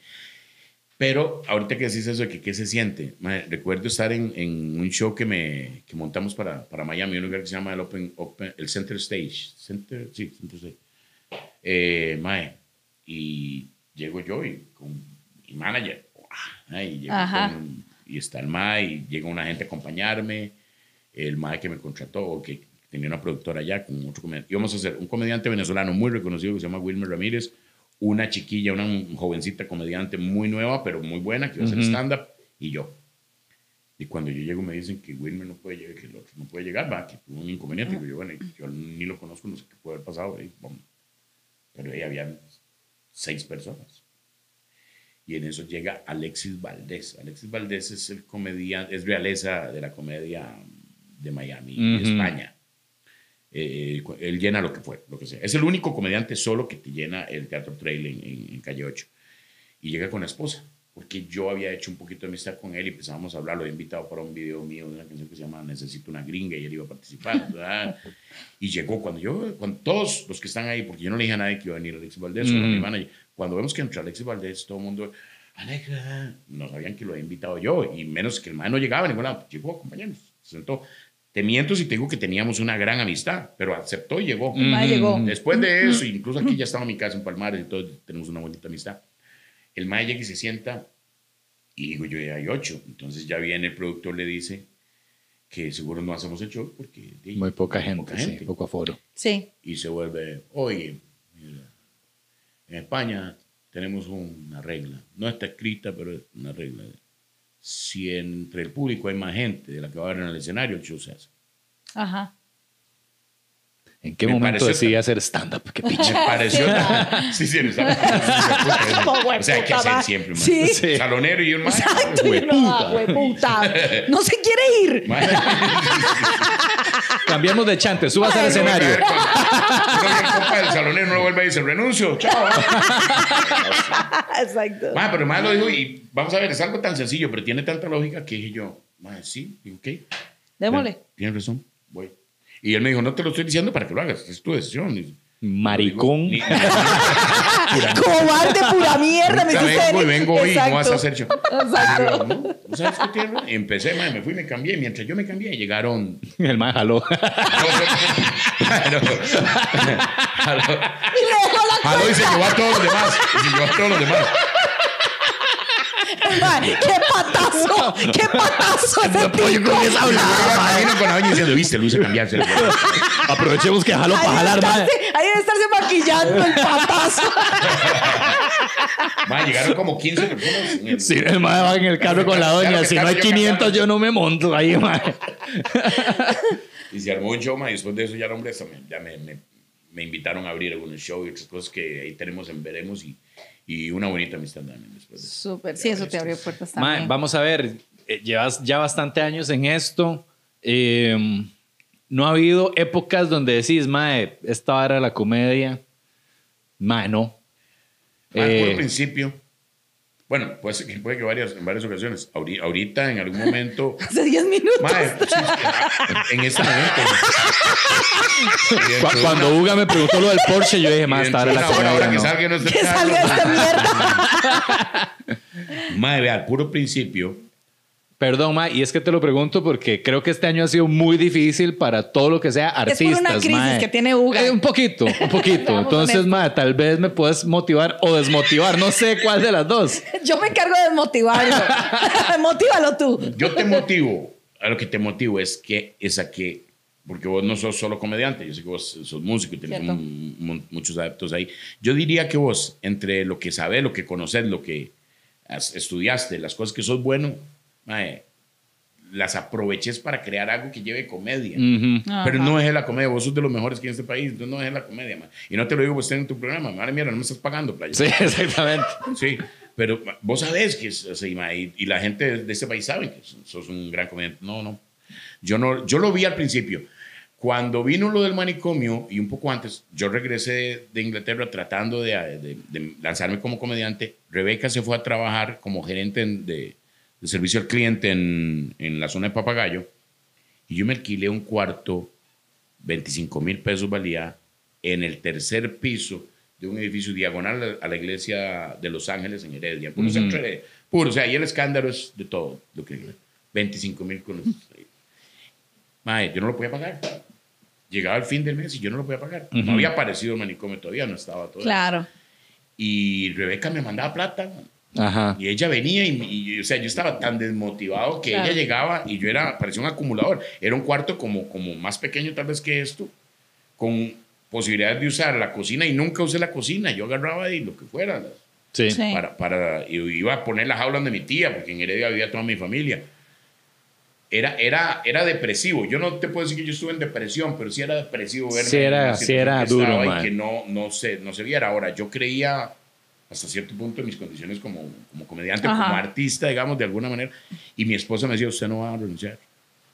Pero ahorita que decís eso de que qué se siente, recuerdo estar en, en un show que, me, que montamos para, para Miami, un lugar que se llama el, Open, Open- el Center Stage. Center, sí, Center Stage. Eh, mae, y llego yo y con mi manager. y, con- y está el mae y llega una gente a acompañarme. El mae que me contrató, o que tenía una productora allá con otro comediante. Íbamos a hacer un comediante venezolano muy reconocido que se llama Wilmer Ramírez, una chiquilla, una jovencita comediante muy nueva, pero muy buena, que iba a hacer Ujú. stand-up, y yo. Y cuando yo llego me dicen que Wilmer no puede llegar, que el otro no puede llegar, va, que tuvo un inconveniente. Digo yo, bueno, yo ni lo conozco, no sé qué puede haber pasado. ahí. Pero ahí habían seis personas. Y en eso llega Alexis Valdés. Alexis Valdés es el comediante, es realeza de la comedia de Miami, Ujú. España. Eh, él llena lo que fue, lo que sea. Es el único comediante solo que te llena el Teatro Trail en, en- en Calle 8. Y llega con la esposa, porque yo había hecho un poquito de amistad con él y empezábamos a hablar. Lo había invitado para un video mío de una canción que se llama Necesito una gringa y él iba a participar. [LAUGHS] ¿verdad? y llegó cuando yo, cuando todos los que están ahí, porque yo no le dije a nadie que iba a venir Alexis Valdés, a mi manager. Cuando vemos que entra Alexis Valdés, todo el mundo, Alex, ah", no sabían que lo había invitado yo, y menos que el man no llegaba a ningún lado. Llegó a acompañarnos, se sentó. Te miento si te digo que teníamos una gran amistad, pero aceptó y llegó. Mae llegó. Después de eso, incluso aquí ya estaba en mi casa en Palmares y todo, tenemos una bonita amistad. El mae llega y se sienta y digo yo, ya hay ocho. Entonces ya viene el productor, le dice que seguro no hacemos el show porque... Muy poca gente, sí, poco aforo. Sí. Y se vuelve, oye, mira, en España tenemos una regla, no está escrita, pero es una regla. Si entre el público hay más gente de la que va a haber en el escenario, el show se hace. Ajá. ¿En qué Me momento decidí hacer stand-up? Qué [LAUGHS] Me picha. pareció. sí, sí, Como [LAUGHS] O sea, hay que hacer siempre, man. Sí. Sí. Salonero y un man. Exacto. y uno, ah, hueputa. No se quiere ir. Cambiamos de chante, subas al escenario. El salonero no lo vuelve y dice, renuncio, chao. Exacto. Ma, pero más lo dijo y vamos a ver, es algo tan sencillo, pero tiene tanta lógica que dije yo, ma, sí, digo, ok. Démosle. Tienes razón, voy. Y él me dijo, no te lo estoy diciendo para que lo hagas, es tu decisión. Maricón. Ni- [LAUGHS] Cobarde, pura mierda. Me Nunca hiciste vengo y venir. vengo hoy y no vas a Exacto. hacer. Exacto. Yo, ¿no? ¿Tú ¿Sabes qué? Y empecé, ma, me fui, me cambié. Mientras yo me cambié, llegaron. [LAUGHS] El man jaló. Jaló, jaló, Y le dejó la jaló y se llevó a todos los demás. Y se llevó a todos los demás. ¡Qué patazo! ¡Qué patazo [LAUGHS] ese tipo! Y luego vino con la doña diciendo, viste, lo hice cambiarse. [LAUGHS] Aprovechemos que jaló para jalar, estarse- ahí debe estarse maquillando el patazo. Ma, llegaron como 15 personas. en el- Si el man va en el carro con la doña, si no hay yo 500 cantaba. yo no me monto ahí, man. Y se armó un show, ma, y después de eso ya, el hombre, ya me, me, me invitaron a abrir algunos shows y otras cosas que ahí tenemos en Veremos y, y una bonita amistad también después de. Súper, sí, eso te abrió puertas Ma, también. vamos a ver, eh, llevas ya bastante años en esto. eh, no ha habido épocas donde decís, mae, esta era la comedia. Mae, no. Ma, al puro Eh, principio, Bueno, puede, ser que, puede que varias, en varias ocasiones. Ahori- Ahorita, en algún momento. [LAUGHS] Hace 10 minutos. Sí, en este momento. [LAUGHS] Cu- Cuando Uga me preguntó lo del Porsche, yo dije, más tarde de la hora, ahora comedia. que no". salga que salga esta mierda. [LAUGHS] Mae, vea, al puro principio. Perdón, ma, y es que te lo pregunto porque creo que este año ha sido muy difícil para todo lo que sea Es por artistas. una crisis mae. que tiene Uga. Eh, un poquito, un [LAUGHS] poquito. Entonces, ma, tal vez me puedes motivar o desmotivar. No sé cuál de las dos. [LAUGHS] Yo me encargo de motivarlo. [LAUGHS] Motívalo tú. Yo te motivo, a lo que te motivo es que es a que, porque vos no sos solo comediante, yo sé que vos sos músico y tenés un- un- muchos adeptos ahí. Yo diría que vos, entre lo que sabes, lo que conoces, lo que has- estudiaste, las cosas que sos bueno, mae, las aproveches para crear algo que lleve comedia. Ujú. Pero Ajá. no es la comedia, vos sos de los mejores que hay en este país, entonces no es la comedia, man. Y no te lo digo, vos estás en tu programa, madre mía, no me estás pagando, playa. Sí, [LAUGHS] exactamente. Sí, pero vos sabés que es así, ma, y, y la gente de este país sabe que sos- sos un gran comediante. No, no. Yo, no. yo lo vi al principio. Cuando vino lo del manicomio y un poco antes, yo regresé de Inglaterra tratando de, de- de lanzarme como comediante. Rebeca se fue a trabajar como gerente en- de, de servicio al cliente en, en la zona de Papagayo y yo me alquilé un cuarto, 25 mil pesos valía, en el tercer piso de un edificio diagonal a la iglesia de Los Ángeles en Heredia. Puro, centro de- puro, o sea, ahí el escándalo es de todo. Lo que, 25 mil con los... Mae, yo no lo podía pagar. Llegaba el fin del mes y yo no lo podía pagar. No había aparecido el manicomio todavía, no estaba todo. Claro. Y Rebeca me mandaba plata. Ajá. Y ella venía y, y, o sea, yo estaba tan desmotivado que Claro. ella llegaba y yo era, parecía un acumulador. Era un cuarto como, como más pequeño tal vez que esto, con posibilidades de usar la cocina y nunca usé la cocina. Yo agarraba y lo que fuera. Sí. Sí. Para, para, y iba a poner la jaula donde mi tía, porque en Heredia vivía toda mi familia. Era, era, era depresivo. Yo no te puedo decir que yo estuve en depresión, pero sí era depresivo verme Sí en era- la sí era duro, man. Y que no, no, se, no se viera. Ahora, yo creía hasta cierto punto en mis condiciones como, como comediante, Ajá. como artista, digamos, de alguna manera. Y mi esposa me decía, usted no va a renunciar.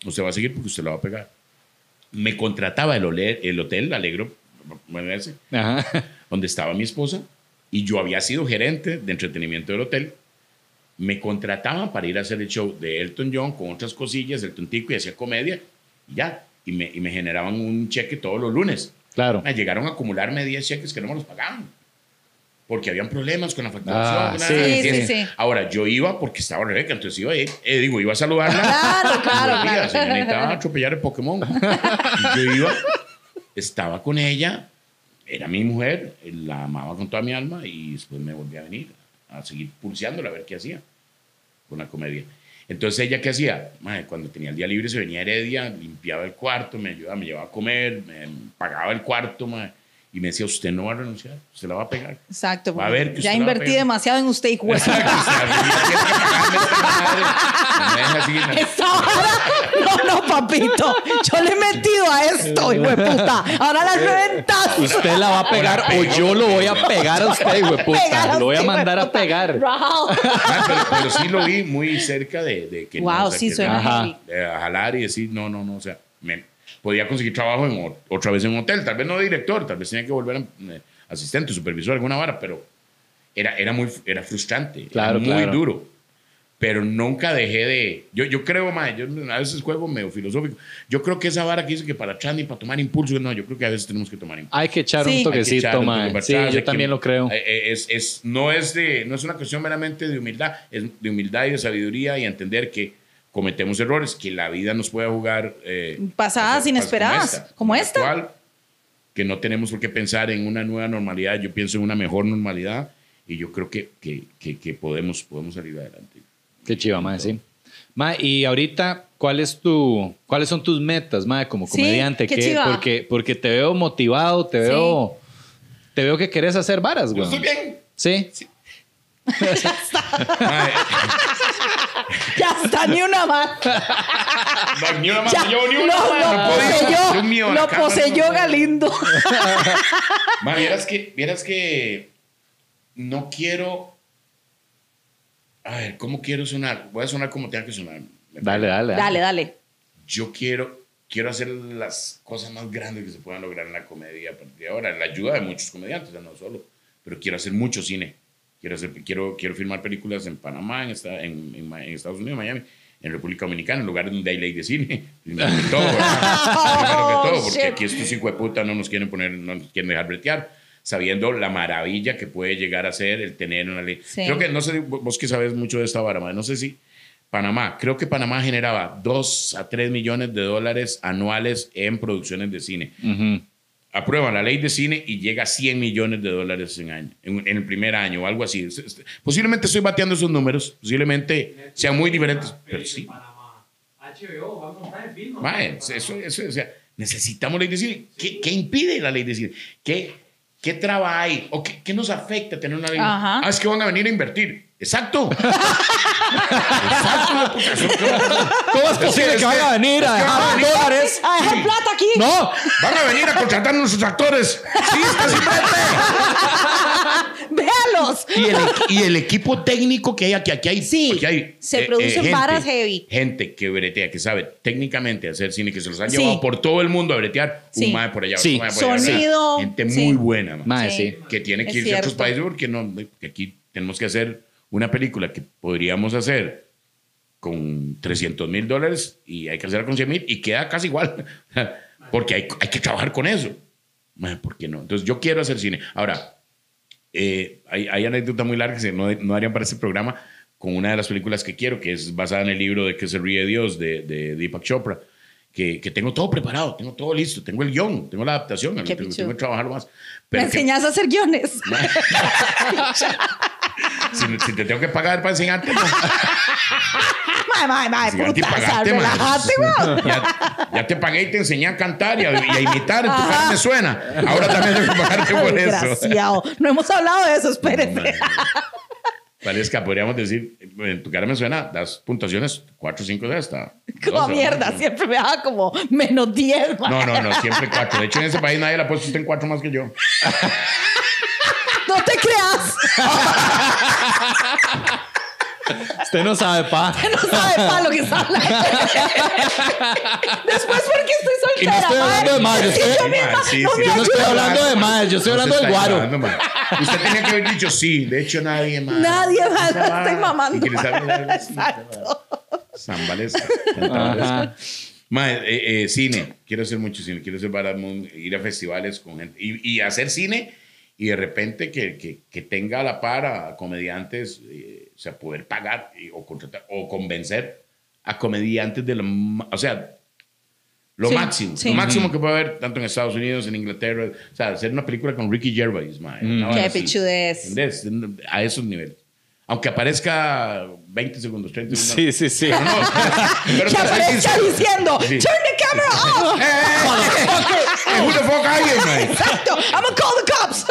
Usted va a seguir porque usted la va a pegar. Me contrataba el, ole- el hotel Alegro, ese, [LAUGHS] donde estaba mi esposa, y yo había sido gerente de entretenimiento del hotel. Me contrataban para ir a hacer el show de Elton John con otras cosillas, Elton Tico, y hacía comedia, y ya. Y me, y me generaban un cheque todos los lunes. Claro. Me llegaron a acumularme 10 cheques que no me los pagaban. Porque habían problemas con la facturación. Ah, sí, sí, sí. Ahora, yo iba porque estaba Rebeca, entonces iba, eh, eh, digo, iba a saludarla. [LAUGHS] Claro, claro, claro. se necesitaba atropellar el Pokémon. Y yo iba, estaba con ella, era mi mujer, la amaba con toda mi alma y después me volví a venir a seguir pulseándola a ver qué hacía con la comedia. Entonces ella qué hacía, Mae, cuando tenía el día libre se venía a Heredia, limpiaba el cuarto, me ayudaba, me llevaba a comer, me pagaba el cuarto, mae, y me decía, usted no va a renunciar, usted la va a pegar. Exacto. Va a ver que ya usted la va a invertí demasiado en usted, hijo de Exacto, no no. Papito. Yo le he metido a esto, hijo de puta. Ahora las reventas. Usted la va a pegar o yo lo voy a pegar a usted, güey, Pegar puta. Lo voy a mandar a pegar. Ah, pero, pero sí lo vi muy cerca de, de que Wow, no, o sea, sí, que suena de jalar y decir, no, no, no, o sea, me, podía conseguir trabajo en, otra vez en un hotel, tal vez no de director, tal vez tenía que volver a, eh, asistente, supervisor, alguna vara, pero era, era muy era frustrante, Claro, era muy claro. duro. Pero nunca dejé de... Yo, yo creo, mae, yo a veces juego medio filosófico. Yo creo que esa vara que dice que para atrás ni para tomar impulso, no, yo creo que a veces tenemos que tomar impulso. Hay que echar Sí. un toquecito, echar un mae. toque Sí, atrás, yo hay que- también lo creo. eh, eh, Es, es, no, es de, no es una cuestión meramente de humildad, es de humildad y de sabiduría y entender que cometemos errores, que la vida nos puede jugar... eh, Pasadas inesperadas, como esta. actual, que no tenemos por qué pensar en una nueva normalidad, yo pienso en una mejor normalidad y yo creo que, que, que, que podemos, podemos salir adelante. Qué chiva, mae, sí. Mae, y ahorita, ¿cuál es tu, ¿cuáles son tus metas, mae, como Sí, comediante? qué ¿Qué- chiva. porque, porque te veo motivado, te Sí. veo, te veo que querés hacer varas, Yo güey. estoy bien. Sí. [LAUGHS] [LAUGHS] Mae, Ya está, ni una más. no, ni una más, Ya, yo ni una más, lo no poseyó, mío, lo poseyó no. Galindo. Ma, vieras que, vieras que no quiero. A ver, ¿cómo quiero sonar? Voy a sonar como tenga que sonar. Dale, dale. Dale, dale. Yo quiero, quiero hacer las cosas más grandes que se puedan lograr en la comedia a partir de ahora. La ayuda de muchos comediantes, ya no solo. Pero quiero hacer mucho cine. Quiero, hacer, quiero, quiero filmar películas en Panamá, en, esta- en, en en Estados Unidos, Miami, en República Dominicana, en lugares donde hay ley de cine. Primero [LAUGHS] que todo. Primero que todo, porque aquí estos hijos de puta no nos quieren poner, no nos quieren dejar bretear, sabiendo la maravilla que puede llegar a ser el tener una ley. Sí. Creo que, no sé, vos que sabes mucho de esta vara, no sé si Panamá, creo que Panamá generaba 2 a 3 millones de dólares anuales en producciones de cine. Aprueban la ley de cine y llega a 100 millones de dólares en, año, en, en el primer año o algo así. Posiblemente estoy bateando esos números, posiblemente sean muy diferentes, pero sí. Mae, eso, eso, o sea, necesitamos ley de cine. ¿Qué, qué impide la ley de cine? ¿Qué, qué traba hay? ¿O qué, qué nos afecta tener una ley? Ajá. Ah, es que van a venir a invertir. Exacto. [LAUGHS] Exacto. ¿Cómo es posible es que que- vayan a venir a van a dejar venir- dólares? ¡Ah, dejar plata aquí! No, Van a venir a contratar a nuestros actores. Sí, está sin [LAUGHS] ¡Véalos! y el, y el equipo técnico que hay aquí, aquí hay, Sí, aquí hay eh, se producen varas heavy. Gente que bretea, que sabe técnicamente hacer cine, que se los han Sí. llevado por todo el mundo a bretear. Sí. Un mae por allá, Sí. mae por allá. Sonido, Gente sí. muy buena. mae. Mae, Sí. sí. Que tiene que Es irse a otros países porque no, que aquí tenemos que hacer una película que podríamos hacer con 300 mil dólares y hay que hacerla con 100 mil y queda casi igual. [LAUGHS] Porque hay, hay que trabajar con eso. ¿Por qué no? Entonces yo quiero hacer cine. Ahora, eh, hay, hay anécdota muy larga que no, no harían para este programa con una de las películas que quiero, que es basada en el libro de Que se ríe Dios de, de Deepak Chopra, que, que tengo todo preparado, tengo todo listo, tengo el guion, tengo la adaptación, tengo, tengo que trabajarlo más. Me Pero que- enseñas a hacer guiones. [LAUGHS] [LAUGHS] si, si te tengo que pagar para enseñarte, no. Mae, mae, mae, Si ya te puta, pagaste, man. relájate, weón. ya, ya te pagué y te enseñé a cantar y a, y a imitar, en tu cara me suena. Ahora también tengo que pagarte por eso. Desgraciado. No hemos hablado de eso, espérense. Valesca, podríamos decir, en tu cara me suena, das puntuaciones 4 o 5 de esta. Como 12, ¿no? mierda, siempre me da como menos 10, mae. No, no, no, siempre 4. De hecho, en ese país nadie le ha puesto usted en 4 más que yo. [LAUGHS] No te creas. usted no sabe, pa. No sabe para lo que está hablando. Después, porque estoy soltera. Y no estoy hablando de Es yo misma Sí, no sí, me yo no estoy hablando de más, yo estoy No hablando del guaro. Usted tenía que haber dicho sí. De hecho, nadie más. Nadie más, vara. estoy mamando. San Valesca. Ajá. Ma, eh, eh, cine. Quiero hacer mucho cine. Quiero hacer muy- ir a festivales con gente. Y, y hacer cine y de repente que, que, que tenga a la par a comediantes, eh, o sea, poder pagar y- o contratar o convencer a comediantes de lo. ma- O sea, lo Sí, máximo. sí. Lo máximo que puede haber tanto en Estados Unidos, en Inglaterra. O sea, hacer una película con Ricky Gervais, ma, una vara Qué pichudez. ¿Entendés? A esos niveles. Aunque aparezca 20 segundos, 30 segundos. Sí, sí, sí. Pero no, [LAUGHS] pero Que aparezca diciendo, Sí. turn the camera off. [LAUGHS] Eh, who the fuck are you, man? Exacto. I'm gonna call the cops.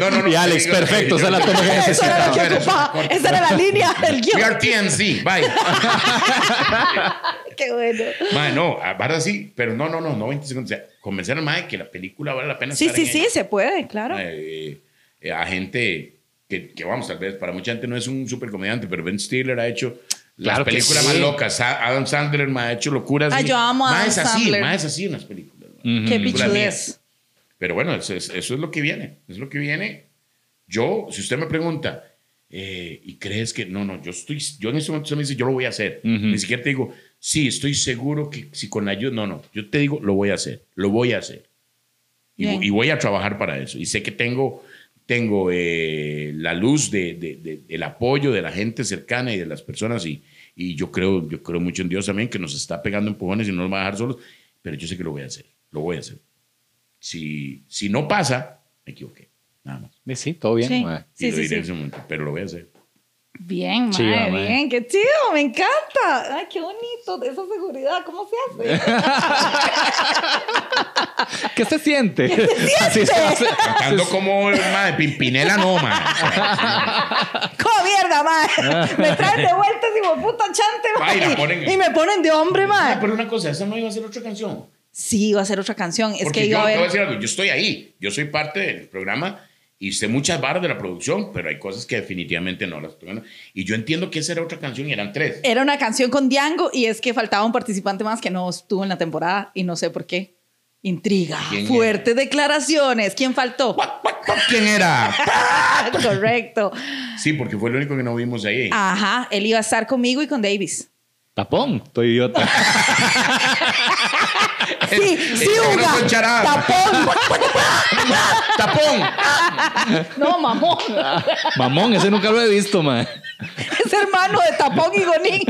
No, no, no. Y Alex, digo- perfecto, esa es la toma que Eso era que ocupaba. corta. Esa era la línea del We guion. are TNC, bye. [LAUGHS] Qué bueno. Mae, no, ahora sí, pero no, no, no, no 20 segundos. O sea, convencer al mae que la película vale la pena Sí, estar sí, en sí, ella. se puede, claro. Eh, eh, a gente que, que, vamos, tal vez para mucha gente no es un super comediante, pero Ben Stiller ha hecho Claro que películas sí. más locas. Adam Sandler me ha hecho locuras. Ah, y- yo amo a Adam es así, Sandler. mae, es así en las películas. mae. Qué Películas mías. pichudez. Pero bueno, eso es, eso es lo que viene. Es lo que viene. Yo, si usted me pregunta, eh, ¿y crees que.? No, no, yo estoy. Yo en este momento usted me dice, yo lo voy a hacer. Ni siquiera te digo, sí, estoy seguro que si con ayuda. No, no, yo te digo, lo voy a hacer. Lo voy a hacer. Y, y voy a trabajar para eso. Y sé que tengo, tengo eh, la luz de, de- de- del apoyo de la gente cercana y de las personas. Y, y yo, creo, yo creo mucho en Dios también, que nos está pegando empujones y no nos va a dejar solos. Pero yo sé que lo voy a hacer. Lo voy a hacer. Si, si no pasa, me equivoqué. Nada más. Sí, todo bien. Sí. Sí, lo sí, diré en sí. ese momento. Pero lo voy a hacer. Bien, Chiva, mae. bien, qué chido, me encanta. Ay, qué bonito, esa seguridad, ¿cómo se hace? [LAUGHS] ¿Qué se siente? Así se hace. Cantando como madre, Pimpinela no, man. ¡Como mierda, mae! Me traen de vuelta ese puta chante, mae. Ay, la ponen- Y me ponen de hombre, mae. Pero una cosa, esa no iba a ser otra canción. Sí, iba a ser otra canción. Es que yo iba a te voy a ver. decir algo, yo estoy ahí, yo soy parte del programa y sé muchas barras de la producción, pero hay cosas que definitivamente no las viendo. Y yo entiendo que esa era otra canción y eran tres. Era una canción con Diango y es que faltaba un participante más que no estuvo en la temporada y no sé por qué. Intriga, ¿Quién fuertes declaraciones. ¿Quién faltó? [LAUGHS] ¿Quién era? [LAUGHS] Correcto. Sí, porque fue el único que no vimos ahí. Ajá, él iba a estar conmigo y con Davis. Tapón, estoy idiota. [LAUGHS] Sí, sí, Eh, no Uga. Tapón. ¡Tapón! No, mamón. Mamón, ese nunca lo he visto, man. Es hermano de Tapón y Gonín.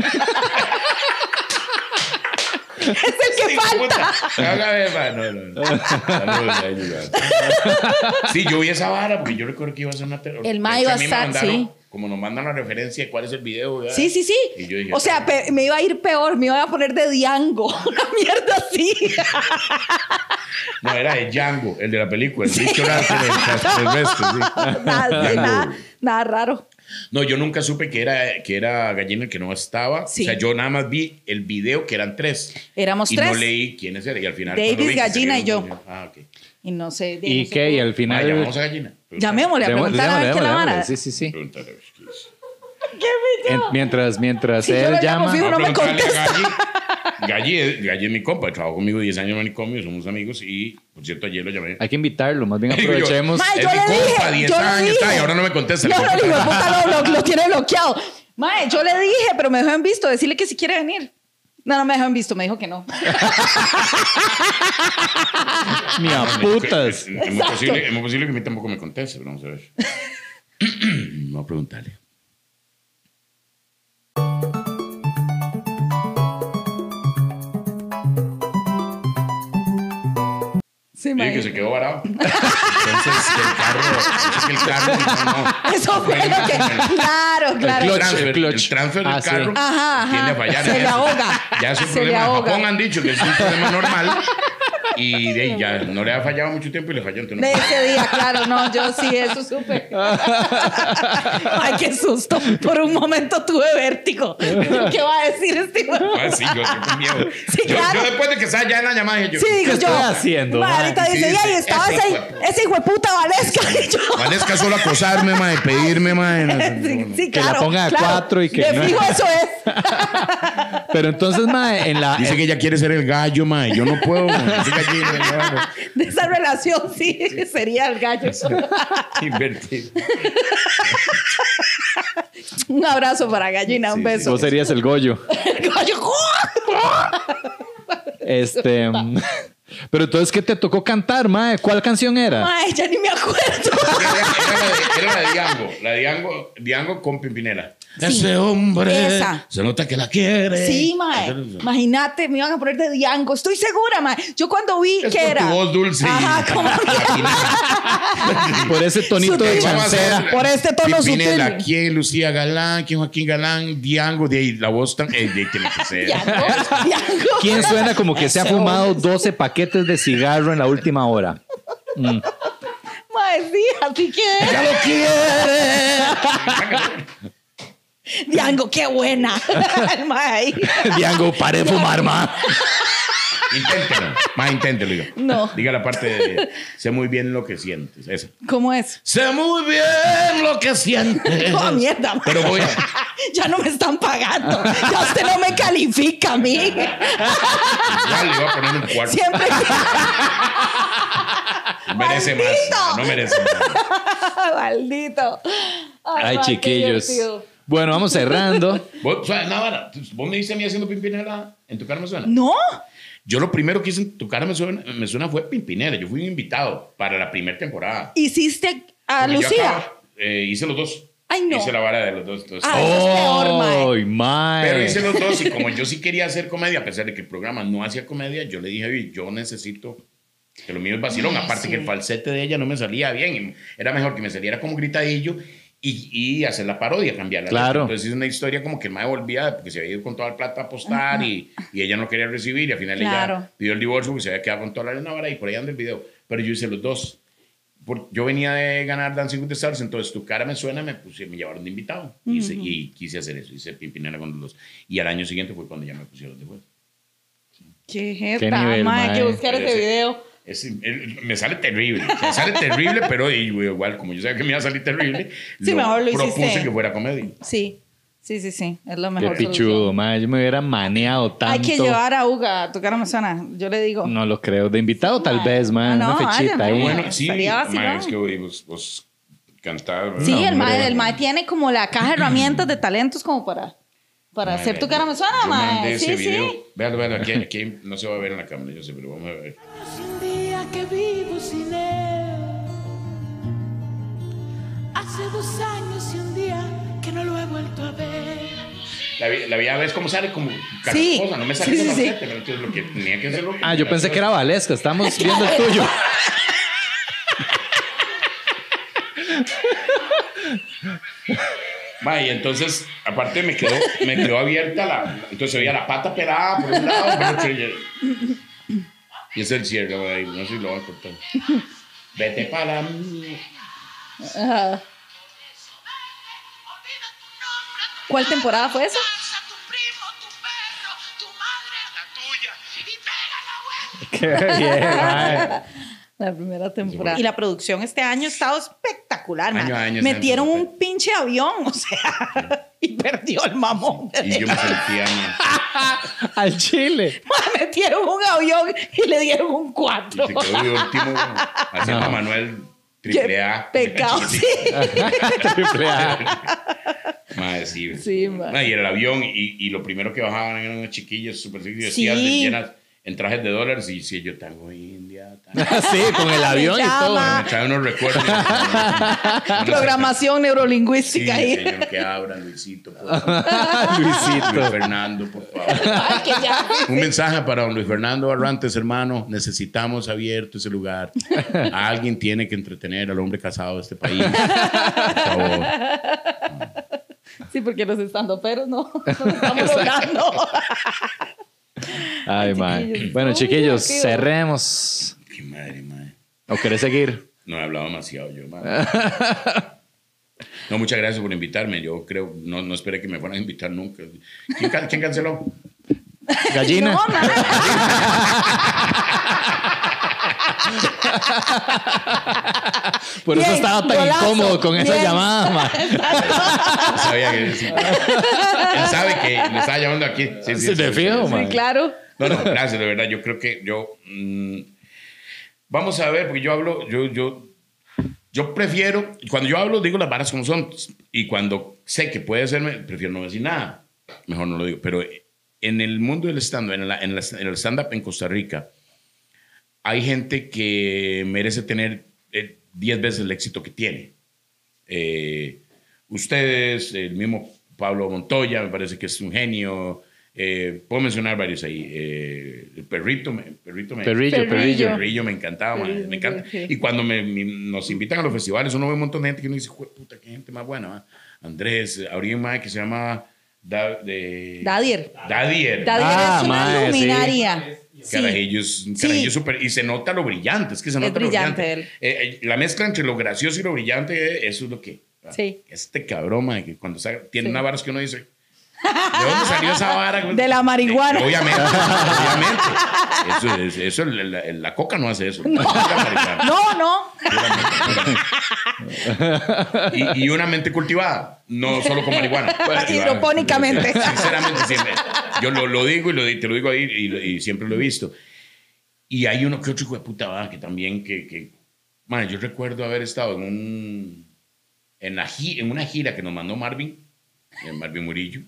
Es el que Sí, falta. ma. No, no, no. Sí, yo vi esa vara porque yo recuerdo que iba a ser una terror. El ma De hecho, iba a estar, mandaron, sí. Como nos mandan la referencia de cuál es el video. ¿verdad? Sí, sí, sí. Y yo dije, o sea, me iba a ir peor, me iba a poner de Diango. [LAUGHS] Una mierda así. No, era de Django, el de la película, el bicho raro del resto, sí. [LAUGHS] nada, Django. nada, nada raro. No, yo nunca supe que era, que era Gallina el que no estaba. Sí. O sea, yo nada más vi el video que eran tres. Éramos y tres. no leí quiénes eran. Y al final. Davis, cuando vi Gallina y yo. Ah, ok. Y no sé. ¿Y no sé qué? Y al Ah, final. llamamos a Gallina. Llamémosle a preguntar a ver qué la vara. Sí, sí, sí. Pregúntale, a ver qué es. ¿Qué En- mientras mientras Si yo él lo llamo, llama. fijo, no me a contesta. Galli. Galli es, Galli es mi compa, trabajó conmigo 10 años en manicomio, somos amigos y, por cierto, ayer lo llamé. Hay que invitarlo, más bien [LAUGHS] Digo yo, aprovechemos. Ma, Es yo mi le compa, dije, 10 yo le años, dije. ta, y ahora no me contesta. No, le de puta lo, lo- lo tiene bloqueado. Mae, yo le dije, pero me dejó en visto, decirle que si quiere venir. No, no me dejó en visto, me dijo que no. Ni a putas. Es, es muy Exacto. posible, es muy posible que a mí tampoco me conteste, pero vamos a ver. [CLEARS THROAT] Vamos a preguntarle. Sí, mae. que se quedó varado. Entonces, el carro, entonces que el carro, no, [LAUGHS] no. Eso fue lo que. Claro, [LAUGHS] claro. El clutch, transfer, el clutch. el transfer del Ah, sí. carro Ajá, ajá. tiende a fallar. Se le es- ahoga. Ya es un Se problema. En. Japón han dicho que es un problema normal [LAUGHS] y de ahí ya no le ha fallado mucho tiempo y le falló. Entonces, De no- ese día, claro, no, yo sí, eso supe. [LAUGHS] Ay, qué susto. Por un momento tuve vértigo. ¿Qué va a decir este hijo? Ah, sí, yo tengo miedo. Sí, yo, claro. yo después de que estaba ya en la llamada, dije yo, Sí, digo ¿Qué yo. estoy haciendo, ahorita dice, y ahí estaba ese ese, hijo de- de puta Valesca. [LAUGHS] Valesca solo acosarme, mae, pedirme, mae. no sí, no, no. sí, Que la claro. ponga a claro. cuatro y que De no- fijo eso es. Pero entonces, mae, en la. Dice que ella quiere ser el gallo, mae. Yo no puedo, mae. No. [LAUGHS] De esa relación, sí, sería el gallo. [LAUGHS] Invertido. [LAUGHS] Un abrazo para Gallina, un Sí, beso. Vos serías el Goyo. Gallo. Este. Pero entonces, ¿qué te tocó cantar, mae? ¿Cuál canción era? Ay, ya ni me acuerdo. Era, era la de, era la de Diango. La de Diango, Diango con Pimpinela. Sí, Ese hombre esa. se nota que la quiere. Sí, mae. Imagínate, me iban a poner de Diango. Estoy segura, mae. Yo cuando vi Es que por era. tu voz dulce y- Ajá, [LAUGHS] como. [LAUGHS] Por ese tonito de Sutil. Chancera. Por este tono Pimpinela, sutil. ¿quién? Lucía Galán, ¿quién? Joaquín Galán, Diango, de ahí la voz tan. Eh, de, tiene que ser. Diango. Diango. ¿Quién suena como que se ha fumado hombre. 12 paquetes de cigarro en la última hora? Mae, sí, así que. ¡Ya lo quiere! Diango, qué buena. [LAUGHS] Diango, pare de fumar, ma. Inténtelo. Más inténtelo, diga. No. Diga la parte de. Sé muy bien lo que sientes. Esa. ¿Cómo es? Sé muy bien lo que sientes. No, [LAUGHS] mierda. Pero voy a. [LAUGHS] Ya no me están pagando. Ya usted no me califica a mí. Igual le iba a poner un cuarto. Siempre. No [LAUGHS] merece más. ¡Maldito! No merece más. Maldito. Ay, chiquillos. Bueno, vamos cerrando. Vos, o sea, Navarra, vos me dices a mí haciendo Pimpinela en tu cara me suena. No. Yo lo primero que hice en tu cara me suena, me suena fue Pimpinela. Yo fui un invitado para la primera temporada. Hiciste a yo Lucía. acababa- eh, hice los dos. Ay, no. Hice la vara de los dos. entonces- Ah, eso es peor, mae. Pero hice los dos y como [LAUGHS] yo sí quería hacer comedia, a pesar de que el programa no hacía comedia, yo le dije, "Oye, yo necesito que lo mío es vacilón. Ay, Aparte sí. que el falsete de ella no me salía bien. Era mejor que me saliera como gritadillo y, y hacer la parodia, cambiarla. Claro. Entonces hice una historia como que el mae volvía porque se había ido con toda la plata a apostar y, y ella no quería recibir y al final Claro. ella pidió el divorcio porque se había quedado con toda la arena vara y por ahí anda el video. Pero yo hice los dos. Por- yo venía de ganar Dancing with the Stars, entonces tu cara me suena, me, puse, me llevaron de invitado. Hice- y quise hacer eso, hice Pimpinela con los dos. Y al año siguiente fue cuando ya me pusieron de vuelta. Qué jeta, nivel, mae, Hay que buscar ese Ese- video. Es- el- me sale terrible, sea, sale terrible, pero igual, como yo sabía que me iba a salir terrible, Sí, mejor lo propuse hiciste. que fuera comedia. Sí. Sí, sí, sí. Es lo Qué mejor. pichudo, solución. mae. Yo me hubiera maneado tanto. Hay que llevar a Uga a tocar a Amazona. Yo le digo. No lo creo. De invitado, tal Mae. vez. Ah, no, Una fechita ahí. Bueno, sí, mae, es que vos, vos cantás. ¿verdad? Sí, el hombre. mae, el mae tiene como la caja de herramientas de talentos como para, para hacer tocar a Amazona, mae. Sí, video. sí. Véalo, véalo, aquí, aquí no se va a ver en la cámara, yo sé, pero vamos a ver. Que vivo sin él. Hace dos años y un día que no lo he vuelto a ver. La, vi- la vida ves cómo sale como Sí. carasposa, no me Sí, sale sí, con sí. aceite, pero entonces lo que tenía que hacer lo Ah, yo pensé que era Valesca. Estamos viendo el tuyo. [LAUGHS] Y entonces, aparte me quedó, me quedó abierta la. Entonces veía la pata pelada por un lado, por otro. Y, y es el cierre, güey. No sé si lo voy a cortar. [LAUGHS] Vete para mí. Ajá. ¿Cuál temporada fue güey. [LAUGHS] Qué bien. [LAUGHS] La primera temporada. Y la producción este año ha estado espectacular, Año año Metieron un pinche avión, [LAUGHS] o sea, y perdió el mamón. Y yo me sentía. [LAUGHS] Al chile. [LAUGHS] Metieron un avión y le dieron un Y cuatro. se quedó de último, haciendo a Manuel triple Qué A. pecado, sí. Triple A. Madre, sí. Sí. No, y el avión, y, y lo primero que bajaban eran unas chiquillas súper Sí. llenas en trajes de dólares, y si yo tango india, [LAUGHS] Sí, con el avión y todo. Me unos recuerdos. [LAUGHS] Programación Sí, neurolingüística ahí. señor, que abran, Luisito. Por favor. [LAUGHS] Luisito. Luis Fernando, por favor. Ay, que ya. Un mensaje para don Luis Fernando Barrantes, hermano. Necesitamos abierto ese lugar. Alguien tiene que entretener al hombre casado de este país. Por favor. Sí, porque los estandoperos no, no lo estamos logrando. Ay, mae. chiquillos, Bueno, chiquillos, cerremos. Madre, madre. ¿O querés seguir? No he hablado demasiado yo, madre. [LAUGHS] No, muchas gracias por invitarme. Yo creo, no, no esperé que me fueran a invitar nunca. ¿Quién, can- quién canceló? Gallina. No. Por eso Bien, estaba tan golazo. incómodo con esa Bien. llamada, mae. Sabía que sí. Él sabe que me estaba llamando aquí. Sí, sí, Sí, te sí, fijo, sí. Sí, claro. No, no, gracias, de verdad. Yo creo que yo. mm, vamos a ver, porque yo hablo, yo, yo, yo prefiero, cuando yo hablo, digo las varas como son. Y cuando sé que puede serme, prefiero no decir nada. Mejor no lo digo. Pero en el mundo del stand-up, en, en en el stand-up en Costa Rica, hay gente que merece tener eh, 10 veces el éxito que tiene. Eh, ustedes, el mismo Pablo Montoya, me parece que es un genio. Eh, puedo mencionar varios ahí. Eh, el perrito, me, perrito me, Perrillo, Perrillo. perrillo. Perrillo me encantaba, Perrillo, me encanta. sí. Y cuando me, me- nos invitan a los festivales, uno ve un montón de gente que uno dice, "Jue puta, qué gente más buena. man". Andrés, habría un que se llama Da- de, Dadier. Dadier. Dadier Ah, es una mae, sí. luminaria. Sí. Carajillo es un Sí. carajillo súper. Y se nota lo brillante. Es que se Es nota lo brillante brillante. él. Eh, eh, la mezcla entre lo gracioso y lo brillante, eh, eso es lo que. Sí. Este cabrón, man, que cuando saca- tiene Sí. una vara que uno dice. ¿De dónde salió esa vara? De la marihuana. Eh, obviamente, obviamente. Eso, es- eso, la, la- coca no hace eso. Marihuana. No, no. Y, y una mente cultivada, no solo con marihuana. Hidropónicamente. Sinceramente, siempre. Yo lo, lo digo y lo, te lo digo ahí y, y siempre lo he visto. Y hay uno que otro hijo de puta que también, que, que man, yo recuerdo haber estado en un, en, la en una gira que nos mandó Marvin, Marvin Murillo.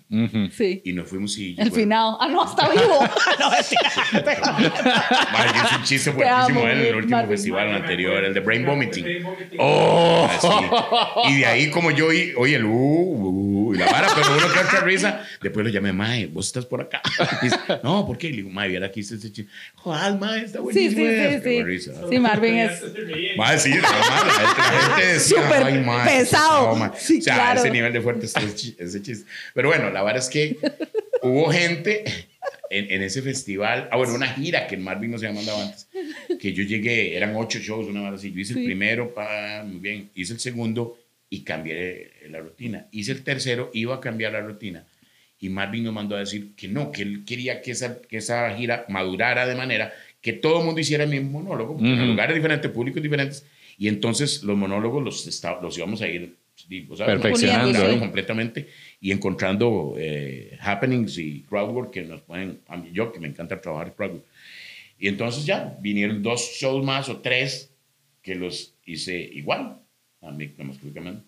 Sí. y nos fuimos y... El final. Ah, no, está vivo. [LAUGHS] no, es [LAUGHS] yo hice un chiste amo, en el último Marvin. festival anterior, el de Brain Vomiting. Brain vomiting. Oh, así. Y de ahí como yo oí, oye, el uh, uh, y la vara, pero uno que otra risa. Después lo llamé, mae, vos estás por acá. [LAUGHS] Y dice, no, ¿por qué? Le digo, mae, viera aquí está ese chiste. Joder, mae, está Sí, buenísimo. sí, sí, Qué sí. risa. Sí, Marvin es. Mae, sí, la, mae, la gente, la gente decía, Súper ay, mae, qué pesado. mae. Sí, o sea, claro. ese nivel de fuerte está ese chi- ese chiste. Pero bueno, la verdad es que hubo gente en, en ese festival, ah, bueno, una gira que en Marvin no se había mandado antes, que yo llegué, eran ocho shows, una vez así. Yo hice el Sí. primero, pa, muy bien, hice el segundo y cambié la rutina. Hice el tercero, iba a cambiar la rutina. Y Marvin nos mandó a decir que no, que él quería que esa, que esa gira madurara de manera que todo el mundo hiciera el mismo monólogo, porque en Ujú. lugares diferentes, públicos diferentes, y entonces los monólogos los, esta- los íbamos a ir ¿sabes? Perfeccionando, ¿eh? completamente y encontrando eh, happenings y crowdwork que nos pueden, a mí, yo que me encanta trabajar crowdwork. Y entonces ya vinieron dos shows más o tres que los hice igual, a mí, que Buchanan.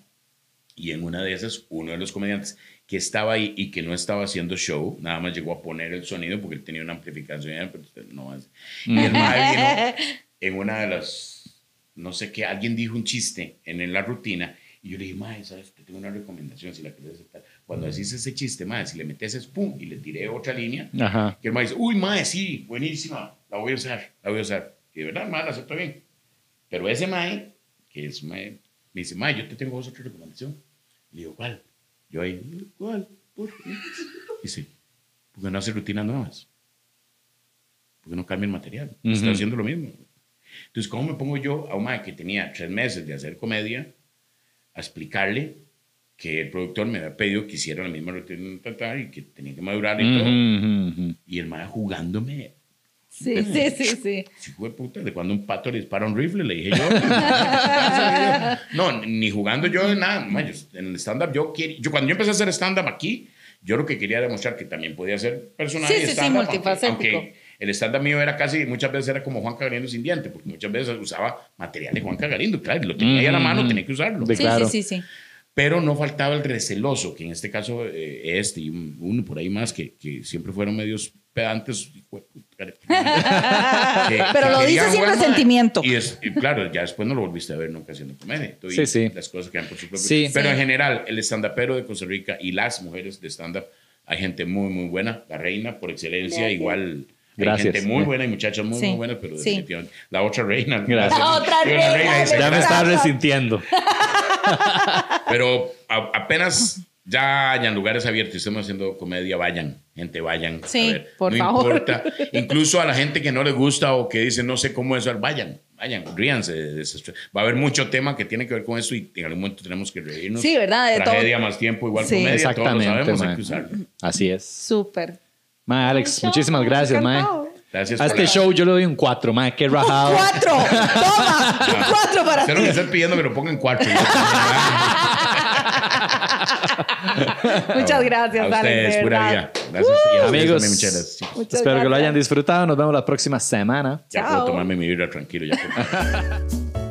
Y en una de esas, uno de los comediantes que estaba ahí y que no estaba haciendo show, nada más llegó a poner el sonido porque él tenía una amplificación, pero usted no hace. Y el mae vino [LAUGHS] en una de las, no sé qué, alguien dijo un chiste en la rutina y yo le dije, mae, ¿sabes? Te tengo una recomendación si la quieres aceptar. Cuando decís ese chiste, mae, si le metes ese pum y le tiré otra línea, Ajá. que el mae dice, uy, mae, sí, buenísima, la voy a usar, la voy a usar. Y de verdad, mae, la acepto bien. Pero ese mae, que es mae, me dice, mae, yo te tengo otra recomendación. Le digo, ¿cuál? Yo ahí, ¿cuál? ¿Por qué? Dice, porque no hace rutinas nuevas. Porque no cambia el material. Está Ujú. haciendo lo mismo. Entonces, ¿cómo me pongo yo a un mae que tenía tres meses de hacer comedia a explicarle que el productor me había pedido que hiciera la misma rutina y que tenía que madurar y todo? Ujú, ujú. Y el mae jugándome [LAUGHS] Sí, sí, sí, sí. si fue puta, de cuando un pato le dispara un rifle, le dije yo. [LAUGHS] no, ni jugando yo de nada. en el stand-up, yo, quería- yo cuando yo empecé a hacer stand-up aquí, yo lo que quería demostrar que también podía ser personaje Sí, de sí, sí, stand-up, aunque- multifacético. Aunque, el stand-up mío era casi, muchas veces era como Juan Cagarindo sin diente, porque muchas veces usaba material de Juan Cagarindo, claro, y lo tenía ahí a la mano, tenía que usarlo. De- Sí, claro. sí, sí, sí. Pero no faltaba el receloso, que en este caso eh, este y un- uno por ahí más, que, que siempre fueron medios pedantes. [LAUGHS] que- Pero que lo dice querían, sin resentimiento. Y, es, y claro, ya después no lo volviste a ver nunca haciendo comedia. Sí, sí. Las cosas quedan por su propio. Sí. Pero Sí. en general, el stand-upero de Costa Rica y las mujeres de stand-up, hay gente muy, muy buena. La reina, por excelencia, Gracias. igual. Gracias. Hay gente muy buena y muchachas muy, Sí. muy buenas, pero Sí. La otra reina. Gracias. La otra reina, dice, Ya me estaba resintiendo. Pero a- apenas ya hayan lugares abiertos y estemos haciendo comedia, vayan, gente, vayan. Sí, a ver. por no favor. importa. [LAUGHS] Incluso a la gente que no le gusta o que dice no sé cómo eso, vayan, vayan, ríanse. Va a haber mucho tema que tiene que ver con eso y en algún momento tenemos que reírnos. Sí, ¿verdad? De todo. Tragedia más tiempo, igual Sí. comedia, todos lo Exactamente, sabemos, hay mae. que usarlo. Así es. Súper. Mae, Alex, muchísimas gracias, mae. Encantado. Gracias A este la- show yo le doy un 4, mae, qué rajado. ¡Cuatro! [LAUGHS] ¡Toma! ¡Cuatro para Usted lo que ti! está pidiendo que lo pongan cuatro. [LAUGHS] [LAUGHS] Muchas gracias, a Alex, ustedes, de pura vida. Gracias. y a ustedes Amigos. también, muchas gracias. Muchas Espero que lo gracias. hayan disfrutado. Nos vemos la próxima semana. Ya Chao. puedo tomarme mi vida tranquilo. Ya puedo. [LAUGHS]